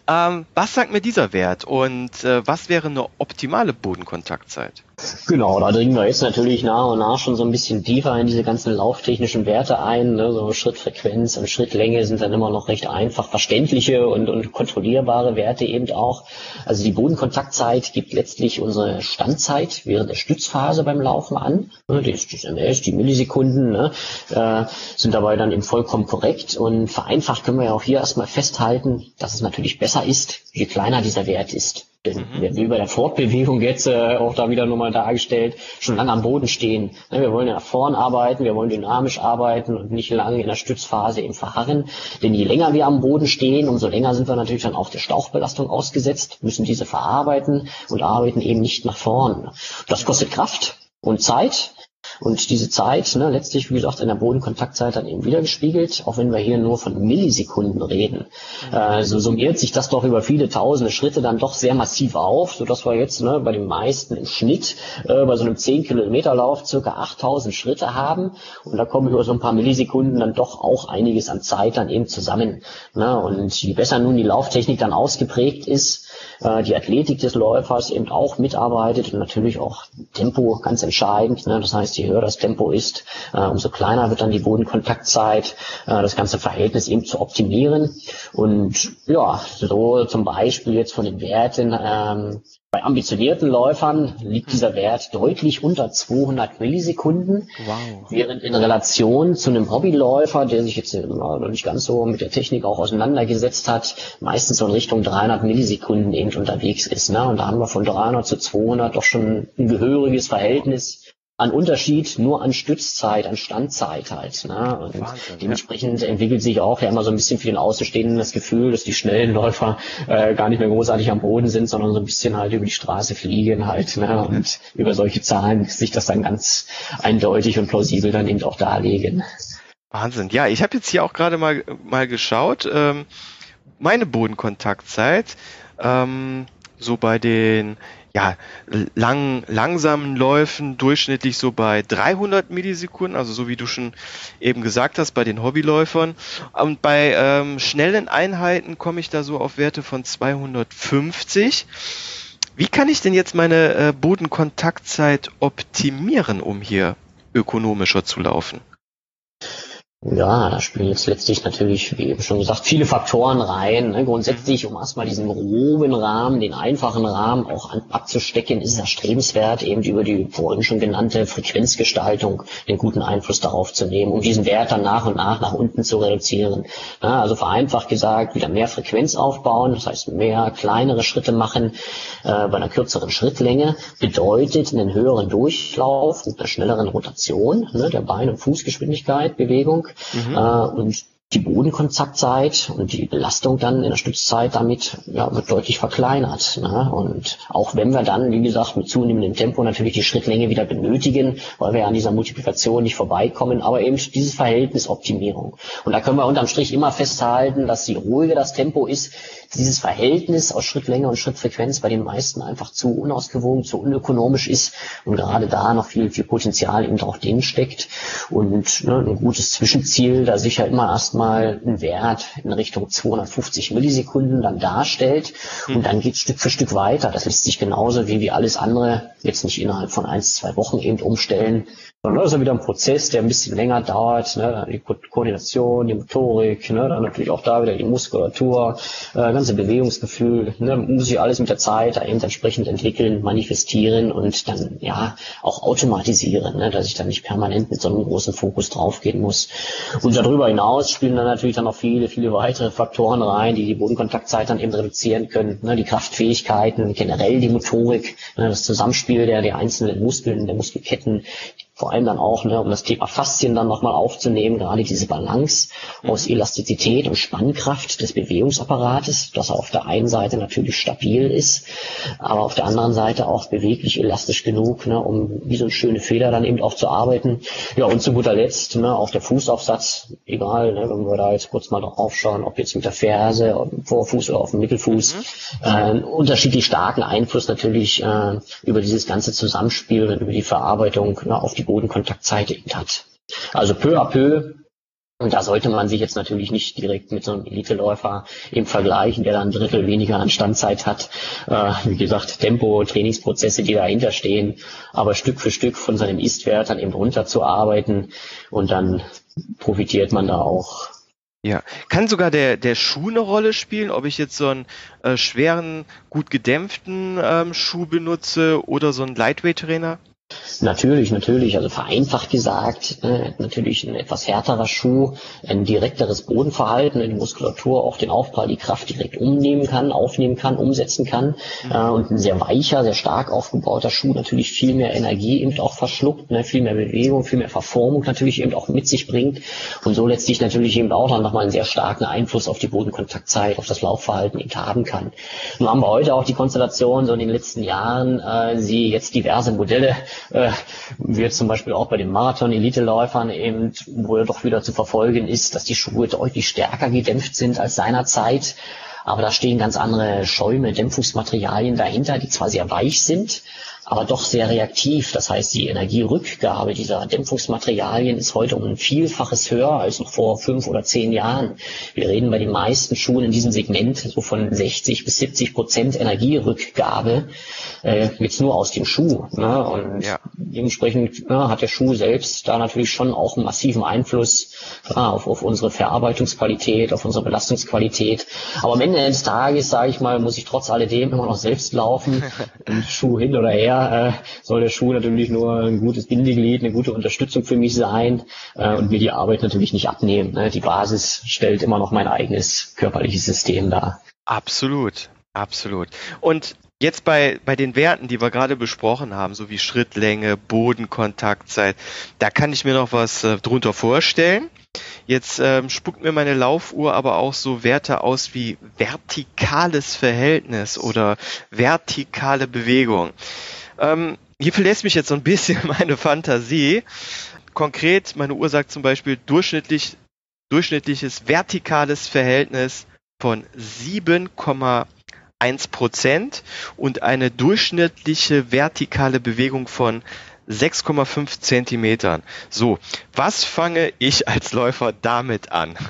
Ähm, was sagt mir dieser Wert und äh, was wäre eine optimale Bodenkontaktzeit? Genau, da dringen wir jetzt natürlich nach und nach schon so ein bisschen tiefer in diese ganzen lauftechnischen Werte ein. Ne? So Schrittfrequenz und Schrittlänge sind dann immer noch recht einfach verständliche und, und kontrollierbare Werte eben auch. Also die Bodenkontaktzeit gibt letztlich unsere Standzeit während der Stützphase beim Laufen an. Ne? Die, Millisekunden, ne? äh, sind dabei dann eben vollkommen korrekt. Und vereinfacht können wir ja auch hier erstmal festhalten, dass es natürlich besser ist, je kleiner dieser Wert ist. Mhm. wie bei der Fortbewegung jetzt äh, auch da wieder nochmal dargestellt, schon lange am Boden stehen. Ne, wir wollen ja nach vorn arbeiten, wir wollen dynamisch arbeiten und nicht lange in der Stützphase eben verharren. Denn je länger wir am Boden stehen, umso länger sind wir natürlich dann auch der Stauchbelastung ausgesetzt, müssen diese verarbeiten und arbeiten eben nicht nach vorn. Das kostet Kraft und Zeit und diese Zeit, ne, letztlich, wie gesagt, in der Bodenkontaktzeit dann eben wieder gespiegelt, auch wenn wir hier nur von Millisekunden reden. Äh, so summiert sich das doch über viele tausende Schritte dann doch sehr massiv auf, sodass wir jetzt ne, bei den meisten im Schnitt äh, bei so einem 10 Kilometer Lauf circa 8000 Schritte haben. Und da kommen über so ein paar Millisekunden dann doch auch einiges an Zeit dann eben zusammen. Ne? Und je besser nun die Lauftechnik dann ausgeprägt ist, äh, die Athletik des Läufers eben auch mitarbeitet und natürlich auch Tempo ganz entscheidend. Ne? Das heißt, je höher das Tempo ist, äh, umso kleiner wird dann die Bodenkontaktzeit, äh, das ganze Verhältnis eben zu optimieren. Und ja, so zum Beispiel jetzt von den Werten ähm, bei ambitionierten Läufern liegt dieser Wert deutlich unter 200 Millisekunden, wow. während in Relation zu einem Hobbyläufer, der sich jetzt noch nicht ganz so mit der Technik auch auseinandergesetzt hat, meistens so in Richtung 300 Millisekunden eben unterwegs ist. Ne? Und da haben wir von 300 zu 200 doch schon ein gehöriges Verhältnis an Unterschied nur an Stützzeit, an Standzeit halt. Ne? Und Wahnsinn, dementsprechend ja. entwickelt sich auch ja immer so ein bisschen für den Außenstehenden das Gefühl, dass die schnellen Läufer äh, gar nicht mehr großartig am Boden sind, sondern so ein bisschen halt über die Straße fliegen halt. Ne? Und über solche Zahlen sich das dann ganz eindeutig und plausibel dann eben auch darlegen. Wahnsinn. Ja, ich habe jetzt hier auch gerade mal, mal geschaut. Ähm, meine Bodenkontaktzeit, ähm, so bei den ja, lang, langsamen Läufen durchschnittlich so bei 300 Millisekunden, also so wie du schon eben gesagt hast, bei den Hobbyläufern. Und bei ähm, schnellen Einheiten komme ich da so auf Werte von 250. Wie kann ich denn jetzt meine äh, Bodenkontaktzeit optimieren, um hier ökonomischer zu laufen? Ja, da spielen jetzt letztlich natürlich, wie eben schon gesagt, viele Faktoren rein. Ne? Grundsätzlich, um erstmal diesen groben Rahmen, den einfachen Rahmen auch an, abzustecken, ist es erstrebenswert, eben über die vorhin schon genannte Frequenzgestaltung den guten Einfluss darauf zu nehmen, um diesen Wert dann nach und nach nach unten zu reduzieren. Ja, also vereinfacht gesagt, wieder mehr Frequenz aufbauen, das heißt mehr kleinere Schritte machen äh, bei einer kürzeren Schrittlänge, bedeutet einen höheren Durchlauf mit einer schnelleren Rotation ne, der Beine- und Fußgeschwindigkeit, Bewegung Mhm. Äh, und die Bodenkontaktzeit und die Belastung dann in der Stützzeit damit ja, wird deutlich verkleinert. Ne? Und auch wenn wir dann, wie gesagt, mit zunehmendem Tempo natürlich die Schrittlänge wieder benötigen, weil wir an dieser Multiplikation nicht vorbeikommen, aber eben dieses Verhältnis Optimierung. Und da können wir unterm Strich immer festhalten, dass je ruhiger das Tempo ist, dieses Verhältnis aus Schrittlänge und Schrittfrequenz bei den meisten einfach zu unausgewogen, zu unökonomisch ist und gerade da noch viel, viel Potenzial eben auch drin steckt und ne, ein gutes Zwischenziel da sicher immer erstmal ein Wert in Richtung 250 Millisekunden dann darstellt und hm. dann geht Stück für Stück weiter. Das lässt sich genauso wie, wie alles andere jetzt nicht innerhalb von ein, zwei Wochen eben umstellen, sondern das ist ja wieder ein Prozess, der ein bisschen länger dauert, ne? die Ko Koordination, die Motorik, ne? dann natürlich auch da wieder die Muskulatur, äh, ganze Bewegungsgefühl, ne? muss sich alles mit der Zeit eben entsprechend entwickeln, manifestieren und dann ja auch automatisieren, ne? dass ich dann nicht permanent mit so einem großen Fokus draufgehen muss. Und darüber hinaus spielen dann natürlich dann noch viele, viele weitere Faktoren rein, die die Bodenkontaktzeit dann eben reduzieren können, ne? die Kraftfähigkeiten, generell die Motorik, ne? das Zusammenspiel der, der einzelnen Muskeln, der Muskelketten, vor allem dann auch, ne, um das Thema Faszien dann nochmal aufzunehmen, gerade diese Balance mhm. aus Elastizität und Spannkraft des Bewegungsapparates, dass er auf der einen Seite natürlich stabil ist, aber auf der anderen Seite auch beweglich elastisch genug, ne, um wie so eine schöne Feder dann eben auch zu arbeiten. Ja, und zu guter Letzt ne, auch der Fußaufsatz, egal, ne, wenn wir da jetzt kurz mal drauf schauen, ob jetzt mit der Ferse, Vorfuß oder auf dem Mittelfuß, mhm. äh, unterschiedlich starken Einfluss natürlich äh, über dieses ganze Zusammenspiel und über die Verarbeitung ne, auf die Bodenkontaktzeit eben hat. Also peu à peu und da sollte man sich jetzt natürlich nicht direkt mit so einem Eliteläufer eben vergleichen, der dann ein Drittel weniger an Standzeit hat. Äh, wie gesagt, Tempo, Trainingsprozesse, die dahinter stehen, aber Stück für Stück von seinem Ist-Wert dann eben runterzuarbeiten und dann profitiert man da auch. Ja, kann sogar der, der Schuh eine Rolle spielen, ob ich jetzt so einen äh, schweren, gut gedämpften ähm, Schuh benutze oder so einen Lightweight-Trainer? Natürlich, natürlich. Also vereinfacht gesagt, äh, natürlich ein etwas härterer Schuh, ein direkteres Bodenverhalten, die Muskulatur auch den Aufprall, die Kraft direkt umnehmen kann, aufnehmen kann, umsetzen kann. Mhm. Äh, und ein sehr weicher, sehr stark aufgebauter Schuh natürlich viel mehr Energie eben auch verschluckt, ne, viel mehr Bewegung, viel mehr Verformung natürlich eben auch mit sich bringt und so letztlich natürlich eben auch dann nochmal einen sehr starken Einfluss auf die Bodenkontaktzeit, auf das Laufverhalten eben haben kann. Nun haben wir heute auch die Konstellation, so in den letzten Jahren, äh, sie jetzt diverse Modelle äh, wie jetzt zum Beispiel auch bei den Marathon-Elite-Läufern eben, wo ja doch wieder zu verfolgen ist, dass die Schuhe deutlich stärker gedämpft sind als seinerzeit. Aber da stehen ganz andere Schäume, Dämpfungsmaterialien dahinter, die zwar sehr weich sind, aber doch sehr reaktiv. Das heißt, die Energierückgabe dieser Dämpfungsmaterialien ist heute um ein Vielfaches höher als noch vor fünf oder zehn Jahren. Wir reden bei den meisten Schuhen in diesem Segment so von 60 bis 70 Prozent Energierückgabe äh, jetzt nur aus dem Schuh. Ne? Und ja. dementsprechend ne, hat der Schuh selbst da natürlich schon auch einen massiven Einfluss ja, auf, auf unsere Verarbeitungsqualität, auf unsere Belastungsqualität. Aber am Ende des Tages, sage ich mal, muss ich trotz alledem immer noch selbst laufen. [LAUGHS] Schuh hin oder her äh, soll der Schuh natürlich nur ein gutes Bindeglied, eine gute Unterstützung für mich sein äh, und mir die Arbeit natürlich nicht abnehmen. Ne? Die Basis stellt immer noch mein eigenes körperliches System dar. Absolut, absolut. Und Jetzt bei, bei den Werten, die wir gerade besprochen haben, so wie Schrittlänge, Bodenkontaktzeit, da kann ich mir noch was äh, drunter vorstellen. Jetzt ähm, spuckt mir meine Laufuhr aber auch so Werte aus wie vertikales Verhältnis oder vertikale Bewegung. Ähm, hier verlässt mich jetzt so ein bisschen [LAUGHS] meine Fantasie. Konkret, meine Uhr sagt zum Beispiel durchschnittlich, durchschnittliches vertikales Verhältnis von 7,1 Prozent und eine durchschnittliche vertikale Bewegung von 6,5 Zentimetern. So, was fange ich als Läufer damit an? [LAUGHS]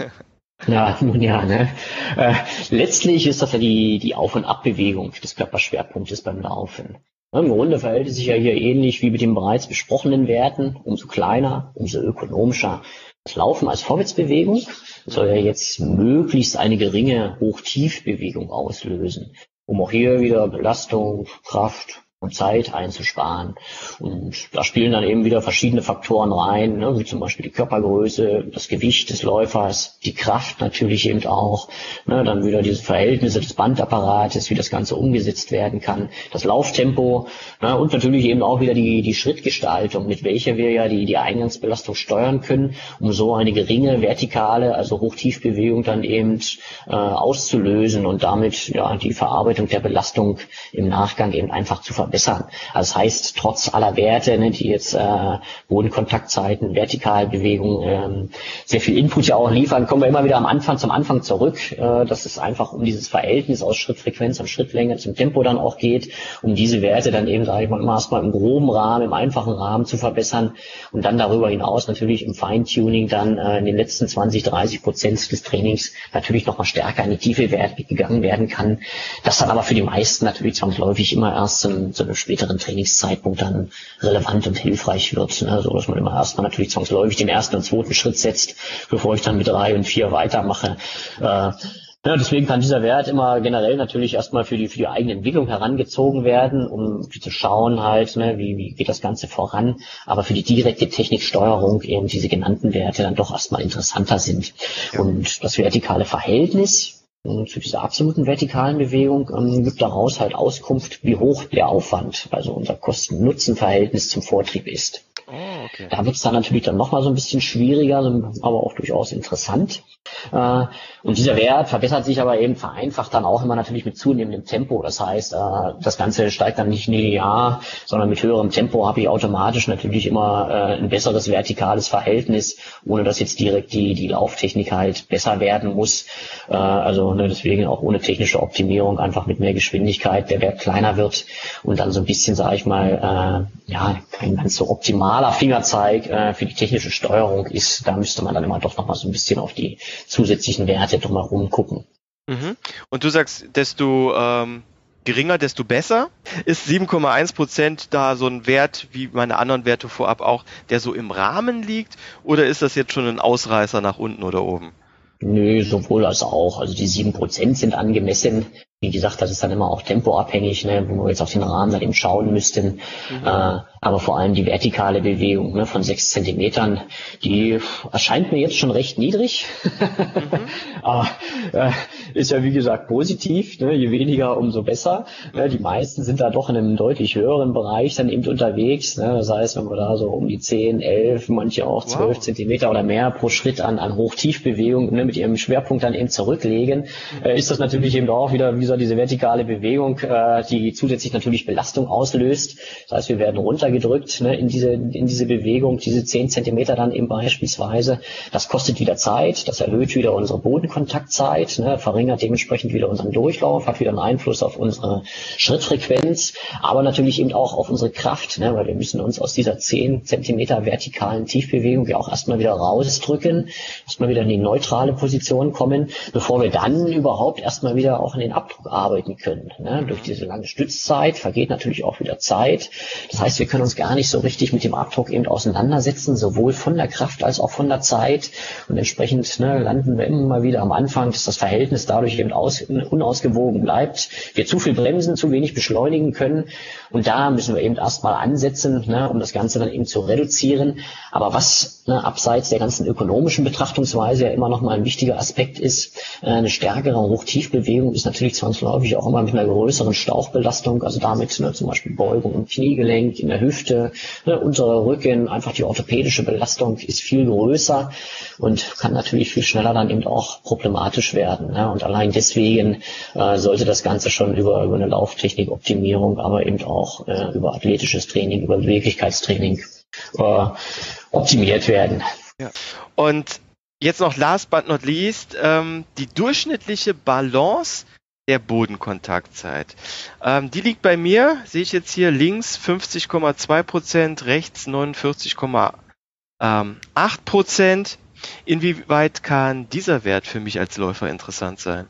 Ja, nun ja, ne? Äh, letztlich ist das ja die, die Auf- und Abbewegung des Körperschwerpunktes beim Laufen. Im Grunde verhält es sich ja hier ähnlich wie mit den bereits besprochenen Werten. Umso kleiner, umso ökonomischer. Das Laufen als Vorwärtsbewegung soll ja jetzt möglichst eine geringe Hoch-Tief-Bewegung auslösen, um auch hier wieder Belastung, Kraft Zeit einzusparen. Und da spielen dann eben wieder verschiedene Faktoren rein, ne, wie zum Beispiel die Körpergröße, das Gewicht des Läufers, die Kraft natürlich eben auch, ne, dann wieder diese Verhältnisse des Bandapparates, wie das Ganze umgesetzt werden kann, das Lauftempo ne, und natürlich eben auch wieder die, die Schrittgestaltung, mit welcher wir ja die, die Eingangsbelastung steuern können, um so eine geringe vertikale, also Hoch-Tief-Bewegung dann eben äh, auszulösen und damit ja die Verarbeitung der Belastung im Nachgang eben einfach zu verbessern verbessern. Also das heißt, trotz aller Werte, ne, die jetzt äh, Bodenkontaktzeiten, Vertikalbewegung, ähm, sehr viel Input ja auch liefern, kommen wir immer wieder am Anfang zum Anfang zurück, äh, dass es einfach um dieses Verhältnis aus Schrittfrequenz und Schrittlänge zum Tempo dann auch geht, um diese Werte dann eben, sage ich mal, erstmal im groben Rahmen, im einfachen Rahmen zu verbessern und dann darüber hinaus natürlich im Feintuning dann äh, in den letzten 20, 30 Prozent des Trainings natürlich nochmal stärker in die tiefe gegangen werden kann. Das dann aber für die meisten natürlich zwangsläufig immer erst zum, zu einem späteren Trainingszeitpunkt dann relevant und hilfreich wird, ne? so dass man immer erstmal natürlich zwangsläufig den ersten und zweiten Schritt setzt, bevor ich dann mit drei und vier weitermache. Äh, ja, deswegen kann dieser Wert immer generell natürlich erstmal für die, für die eigene Entwicklung herangezogen werden, um zu schauen halt, ne, wie, wie geht das Ganze voran. Aber für die direkte Techniksteuerung eben diese genannten Werte dann doch erstmal interessanter sind. Und das vertikale Verhältnis, zu dieser absoluten vertikalen Bewegung ähm, gibt daraus halt Auskunft, wie hoch der Aufwand, also unser Kosten-Nutzen-Verhältnis zum Vortrieb ist. Okay. Da wird es dann natürlich dann nochmal so ein bisschen schwieriger, aber auch durchaus interessant. Äh, und dieser Wert verbessert sich aber eben vereinfacht dann auch immer natürlich mit zunehmendem Tempo. Das heißt, äh, das Ganze steigt dann nicht linear, sondern mit höherem Tempo habe ich automatisch natürlich immer äh, ein besseres vertikales Verhältnis, ohne dass jetzt direkt die, die Lauftechnik halt besser werden muss. Also ne, deswegen auch ohne technische Optimierung einfach mit mehr Geschwindigkeit der Wert kleiner wird und dann so ein bisschen, sage ich mal, ja, kein ganz so optimaler Fingerzeig für die technische Steuerung ist. Da müsste man dann immer doch nochmal so ein bisschen auf die zusätzlichen Werte drumherum gucken. Mhm. Und du sagst, desto ähm, geringer, desto besser. Ist 7,1 Prozent da so ein Wert wie meine anderen Werte vorab auch, der so im Rahmen liegt? Oder ist das jetzt schon ein Ausreißer nach unten oder oben? Nö, sowohl als auch. Also die 7 Prozent sind angemessen. Wie gesagt, das ist dann immer auch tempoabhängig, ne, wo wir jetzt auf den Rahmen dann eben schauen müssten. Mhm. Äh, aber vor allem die vertikale Bewegung ne, von sechs Zentimetern, die erscheint mir jetzt schon recht niedrig. mhm. aber [LAUGHS] äh, ist ja wie gesagt positiv. Ne, je weniger, umso besser. Ne, die meisten sind da doch in einem deutlich höheren Bereich dann eben unterwegs. Ne, das heißt, wenn wir da so um die 10, 11, manche auch 12 wow. Zentimeter oder mehr pro Schritt an, an Hoch-Tief-Bewegung ne, mit ihrem Schwerpunkt dann eben zurücklegen, äh, ist das natürlich eben auch wieder wie dieser, diese vertikale Bewegung, äh, die zusätzlich natürlich Belastung auslöst. Das heißt, wir werden runtergedrückt ne, in, diese, in diese Bewegung, diese zehn Zentimeter dann eben beispielsweise. Das kostet wieder Zeit, das erhöht wieder unsere Bodenkontaktzeit, ne, verringert dementsprechend wieder unseren Durchlauf, hat wieder einen Einfluss auf unsere Schrittfrequenz, aber natürlich eben auch auf unsere Kraft, ne, weil wir müssen uns aus dieser zehn Zentimeter vertikalen Tiefbewegung ja auch erstmal wieder rausdrücken, erstmal wieder in die neutrale Position kommen, bevor wir dann überhaupt erstmal wieder auch in den Arbeiten können. Ne? Durch diese lange Stützzeit vergeht natürlich auch wieder Zeit. Das heißt, wir können uns gar nicht so richtig mit dem Abdruck eben auseinandersetzen, sowohl von der Kraft als auch von der Zeit. Und entsprechend ne, landen wir immer wieder am Anfang, dass das Verhältnis dadurch eben aus, unausgewogen bleibt. Wir zu viel bremsen, zu wenig beschleunigen können Und da müssen wir eben erstmal ansetzen, ne, um das Ganze dann eben zu reduzieren. Aber was ne, abseits der ganzen ökonomischen Betrachtungsweise ja immer noch mal ein wichtiger Aspekt ist, äh, eine stärkere Hochtiefbewegung ist natürlich zwangsläufig auch immer mit einer größeren Stauchbelastung, also damit ne, zum Beispiel Beugung im Kniegelenk, in der Hüfte, ne, unterer Rücken, einfach die orthopädische Belastung ist viel größer und kann natürlich viel schneller dann eben auch problematisch werden. Ne? Und allein deswegen äh, sollte das Ganze schon über, über eine Lauftechnikoptimierung, aber eben auch äh, über athletisches Training, über Beweglichkeitstraining äh, optimiert werden. Ja. Und jetzt noch last but not least, ähm, die durchschnittliche Balance der Bodenkontaktzeit. Ähm, die liegt bei mir, sehe ich jetzt hier links 50,2 Prozent, rechts 49,8 Prozent. Inwieweit kann dieser Wert für mich als Läufer interessant sein?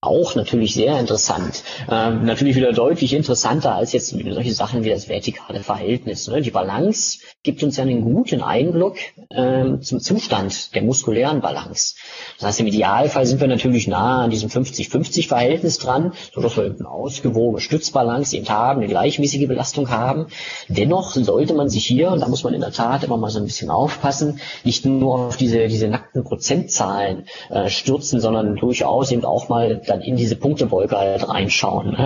Auch natürlich sehr interessant. Ähm, natürlich wieder deutlich interessanter als jetzt solche Sachen wie das vertikale Verhältnis. Ne? Die Balance gibt uns ja einen guten Einblick ähm, zum Zustand der muskulären Balance. Das heißt, im Idealfall sind wir natürlich nah an diesem 50-50-Verhältnis dran, sodass wir eine ausgewogene Stützbalance eben haben, eine gleichmäßige Belastung haben. Dennoch sollte man sich hier, und da muss man in der Tat immer mal so ein bisschen aufpassen, nicht nur auf diese, diese nackten Prozentzahlen äh, stürzen, sondern durchaus eben auch mal dann in diese Punktewolke halt reinschauen,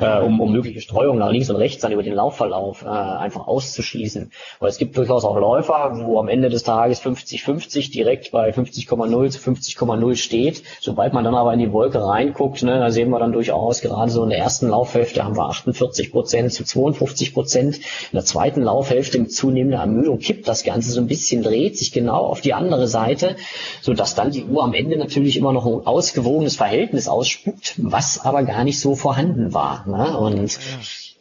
äh, um, um mögliche Streuungen nach links und rechts dann über den Laufverlauf äh, einfach auszuschließen. Weil es gibt durchaus auch Läufer, wo am Ende des Tages 50-50 direkt bei 50,0 zu 50,0 steht. Sobald man dann aber in die Wolke reinguckt, ne, da sehen wir dann durchaus gerade so in der ersten Laufhälfte haben wir 48 Prozent zu 52 Prozent. In der zweiten Laufhälfte mit zunehmender Ermüdung kippt das Ganze so ein bisschen, dreht sich genau auf die andere Seite, so dass dann die Uhr am Ende natürlich immer noch ein ausgewogenes Verhältnis aus ausspuckt, was aber gar nicht so vorhanden war. Ne? Und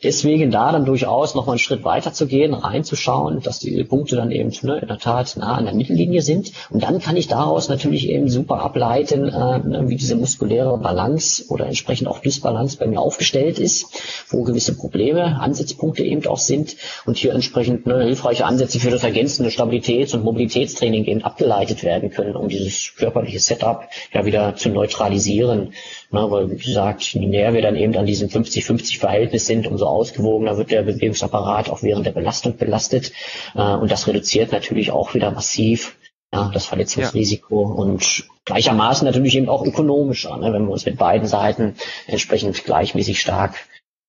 deswegen da dann durchaus noch mal einen Schritt weiter zu gehen, reinzuschauen, dass die Punkte dann eben ne, in der Tat nah an der Mittellinie sind. Und dann kann ich daraus natürlich eben super ableiten, äh, ne, wie diese muskuläre Balance oder entsprechend auch Dysbalance bei mir aufgestellt ist, wo gewisse Probleme, Ansatzpunkte eben auch sind und hier entsprechend ne, hilfreiche Ansätze für das ergänzende Stabilitäts- und Mobilitätstraining eben abgeleitet werden können, um dieses körperliche Setup ja wieder zu neutralisieren. Na, weil, wie gesagt, je näher wir dann eben an diesem 50-50-Verhältnis sind, umso ausgewogener wird der Bewegungsapparat auch während der Belastung belastet. Äh, und das reduziert natürlich auch wieder massiv ja, das Verletzungsrisiko ja. und gleichermaßen natürlich eben auch ökonomischer, ne, wenn wir uns mit beiden Seiten entsprechend gleichmäßig stark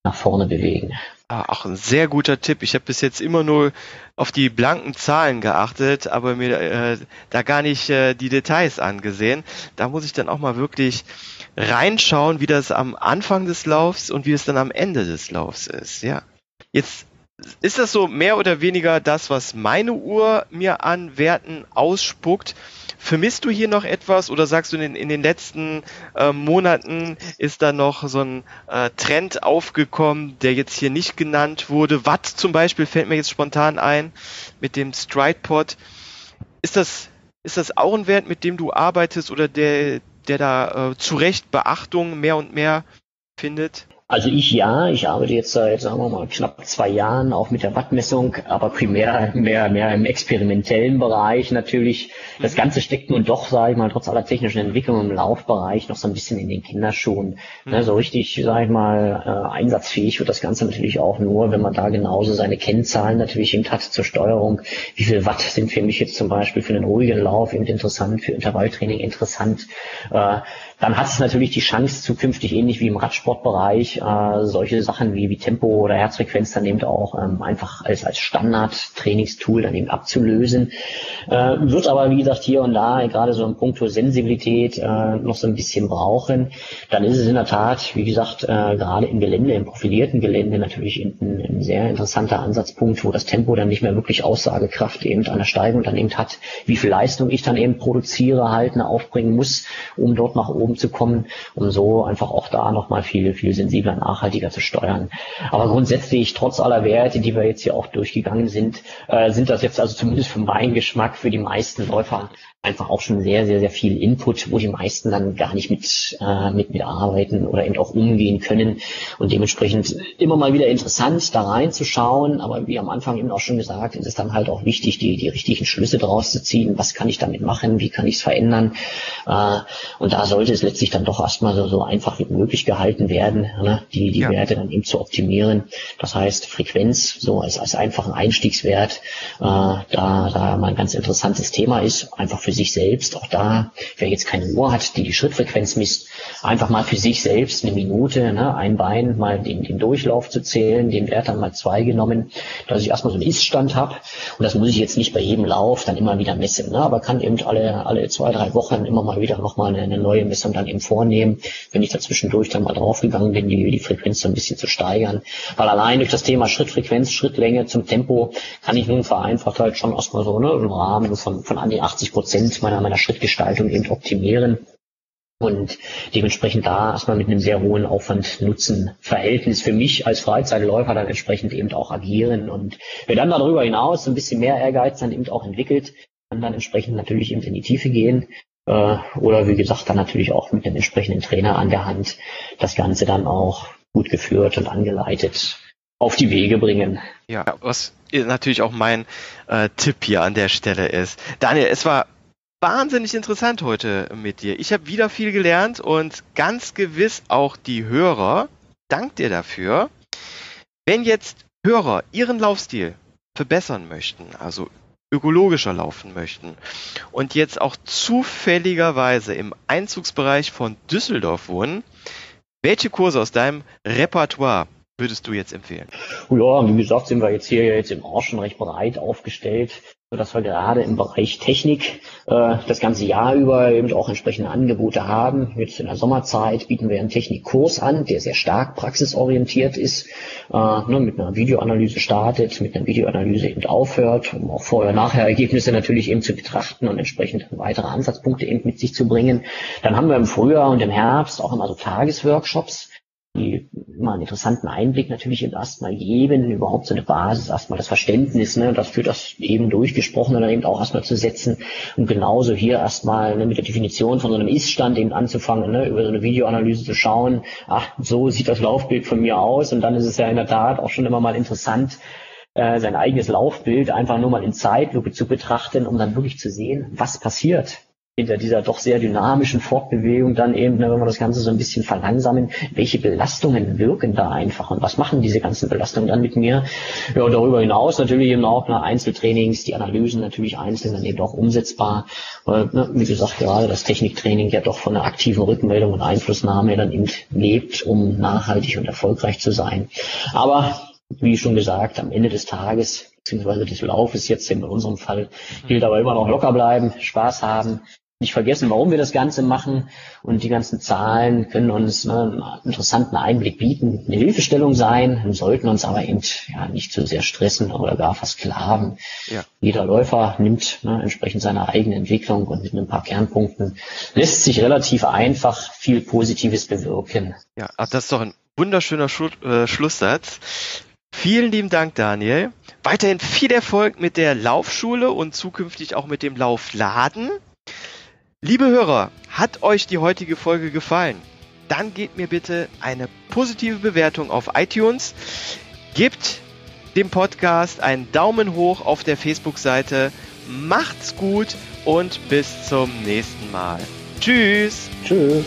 nach vorne bewegen. Ah, auch ein sehr guter Tipp. Ich habe bis jetzt immer nur auf die blanken Zahlen geachtet, aber mir äh, da gar nicht äh, die Details angesehen. Da muss ich dann auch mal wirklich reinschauen, wie das am Anfang des Laufs und wie es dann am Ende des Laufs ist. Ja. Jetzt ist das so mehr oder weniger das, was meine Uhr mir an Werten ausspuckt. Vermisst du hier noch etwas oder sagst du, in, in den letzten äh, Monaten ist da noch so ein äh, Trend aufgekommen, der jetzt hier nicht genannt wurde? Watt zum Beispiel fällt mir jetzt spontan ein mit dem StridePod. Ist das, ist das auch ein Wert, mit dem du arbeitest oder der, der da äh, zu Recht Beachtung mehr und mehr findet? Also ich ja, ich arbeite jetzt seit, sagen wir mal, knapp zwei Jahren auch mit der Wattmessung, aber primär mehr, mehr im experimentellen Bereich natürlich. Das mhm. Ganze steckt nun doch, sage ich mal, trotz aller technischen Entwicklung im Laufbereich noch so ein bisschen in den Kinderschuhen. Mhm. Ne, so richtig, sage ich mal, äh, einsatzfähig wird das Ganze natürlich auch nur, wenn man da genauso seine Kennzahlen natürlich eben hat zur Steuerung. Wie viel Watt sind für mich jetzt zum Beispiel für einen ruhigen Lauf eben interessant, für Intervalltraining interessant. Äh, dann hat es natürlich die Chance, zukünftig ähnlich wie im Radsportbereich äh, solche Sachen wie, wie Tempo oder Herzfrequenz dann eben auch ähm, einfach als, als Standard-Trainingstool dann eben abzulösen. Äh, wird aber, wie gesagt, hier und da gerade so ein Punkt Sensibilität äh, noch so ein bisschen brauchen. Dann ist es in der Tat, wie gesagt, äh, gerade im Gelände, im profilierten Gelände natürlich ein, ein sehr interessanter Ansatzpunkt, wo das Tempo dann nicht mehr wirklich Aussagekraft eben an der Steigung dann eben hat, wie viel Leistung ich dann eben produziere, halten, aufbringen muss, um dort nach oben zu kommen, um so einfach auch da nochmal viel, viel sensibler, nachhaltiger zu steuern. Aber grundsätzlich, trotz aller Werte, die wir jetzt hier auch durchgegangen sind, äh, sind das jetzt also zumindest für meinen Geschmack für die meisten Läufer einfach auch schon sehr, sehr, sehr viel Input, wo die meisten dann gar nicht mit, äh, mit, mit arbeiten oder eben auch umgehen können. Und dementsprechend immer mal wieder interessant, da reinzuschauen. Aber wie am Anfang eben auch schon gesagt, ist es dann halt auch wichtig, die, die richtigen Schlüsse daraus zu ziehen. Was kann ich damit machen? Wie kann ich es verändern? Äh, und da sollte es letztlich dann doch erstmal so, so einfach wie möglich gehalten werden. Ne, die, die ja. Werte dann eben zu optimieren. Das heißt, Frequenz so als, als einfachen Einstiegswert, äh, da, da mal ein ganz interessantes Thema ist, einfach für sich selbst. Auch da, wer jetzt keine Uhr hat, die die Schrittfrequenz misst, einfach mal für sich selbst eine Minute, ne, ein Bein mal den, den Durchlauf zu zählen, den Wert dann mal zwei genommen, dass ich erstmal so einen Ist-Stand habe. Und das muss ich jetzt nicht bei jedem Lauf dann immer wieder messen, ne, aber kann eben alle, alle zwei, drei Wochen immer mal wieder nochmal eine, eine neue Messung dann eben vornehmen, wenn ich dazwischendurch dann mal draufgegangen bin, die, die Frequenz so ein bisschen zu steigern. Weil allein durch das Thema Schrittfrequenz, Schrittlänge zum Tempo kann ich nun vereinfacht halt schon erstmal so ne, im Rahmen von, von an die 80 Prozent meiner, meiner Schrittgestaltung eben optimieren und dementsprechend da erstmal mit einem sehr hohen Aufwand-Nutzen-Verhältnis für mich als Freizeitläufer dann entsprechend eben auch agieren. Und wer dann darüber hinaus ein bisschen mehr Ehrgeiz dann eben auch entwickelt, kann dann entsprechend natürlich eben in die Tiefe gehen. Äh, oder wie gesagt, dann natürlich auch mit einem entsprechenden Trainer an der Hand das Ganze dann auch gut geführt und angeleitet auf die Wege bringen. Ja, was natürlich auch mein äh, Tipp hier an der Stelle ist. Daniel, es war wahnsinnig interessant heute mit dir. Ich habe wieder viel gelernt und ganz gewiss auch die Hörer. Dank dir dafür. Wenn jetzt Hörer ihren Laufstil verbessern möchten, also ökologischer laufen möchten und jetzt auch zufälligerweise im Einzugsbereich von Düsseldorf wohnen, welche Kurse aus deinem Repertoire würdest du jetzt empfehlen? Ja, wie gesagt, sind wir jetzt hier jetzt im Arsch recht breit aufgestellt dass wir gerade im Bereich Technik äh, das ganze Jahr über eben auch entsprechende Angebote haben. Jetzt in der Sommerzeit bieten wir einen Technikkurs an, der sehr stark praxisorientiert ist, äh, ne, mit einer Videoanalyse startet, mit einer Videoanalyse eben aufhört, um auch Vorher-Nachher-Ergebnisse natürlich eben zu betrachten und entsprechend weitere Ansatzpunkte eben mit sich zu bringen. Dann haben wir im Frühjahr und im Herbst auch immer so Tagesworkshops, die immer einen interessanten Einblick natürlich erstmal geben, überhaupt so eine Basis, erstmal das Verständnis, ne, das für das eben durchgesprochene dann eben auch erstmal zu setzen und genauso hier erstmal ne, mit der Definition von so einem Ist-Stand eben anzufangen, ne, über so eine Videoanalyse zu schauen, ach, so sieht das Laufbild von mir aus und dann ist es ja in der Tat auch schon immer mal interessant, äh, sein eigenes Laufbild einfach nur mal in Zeitlupe zu betrachten, um dann wirklich zu sehen, was passiert hinter dieser doch sehr dynamischen Fortbewegung dann eben, ne, wenn wir das Ganze so ein bisschen verlangsamen, welche Belastungen wirken da einfach und was machen diese ganzen Belastungen dann mit mir? Ja, darüber hinaus natürlich eben auch ne, Einzeltrainings, die Analysen natürlich einzeln dann eben auch umsetzbar, weil, ne, wie gesagt, gerade das Techniktraining ja doch von einer aktiven Rückmeldung und Einflussnahme dann eben lebt, um nachhaltig und erfolgreich zu sein. Aber wie schon gesagt, am Ende des Tages beziehungsweise des Laufes jetzt in unserem Fall gilt aber immer noch locker bleiben, Spaß haben, nicht vergessen, warum wir das Ganze machen. Und die ganzen Zahlen können uns ne, einen interessanten Einblick bieten, eine Hilfestellung sein, sollten uns aber eben ja, nicht zu sehr stressen oder gar versklaven. Ja. Jeder Läufer nimmt ne, entsprechend seine eigene Entwicklung und mit ein paar Kernpunkten lässt sich relativ einfach viel Positives bewirken. Ja, das ist doch ein wunderschöner Schlu äh, Schlusssatz. Vielen lieben Dank, Daniel. Weiterhin viel Erfolg mit der Laufschule und zukünftig auch mit dem Laufladen. Liebe Hörer, hat euch die heutige Folge gefallen? Dann gebt mir bitte eine positive Bewertung auf iTunes. Gebt dem Podcast einen Daumen hoch auf der Facebook-Seite. Macht's gut und bis zum nächsten Mal. Tschüss. Tschüss.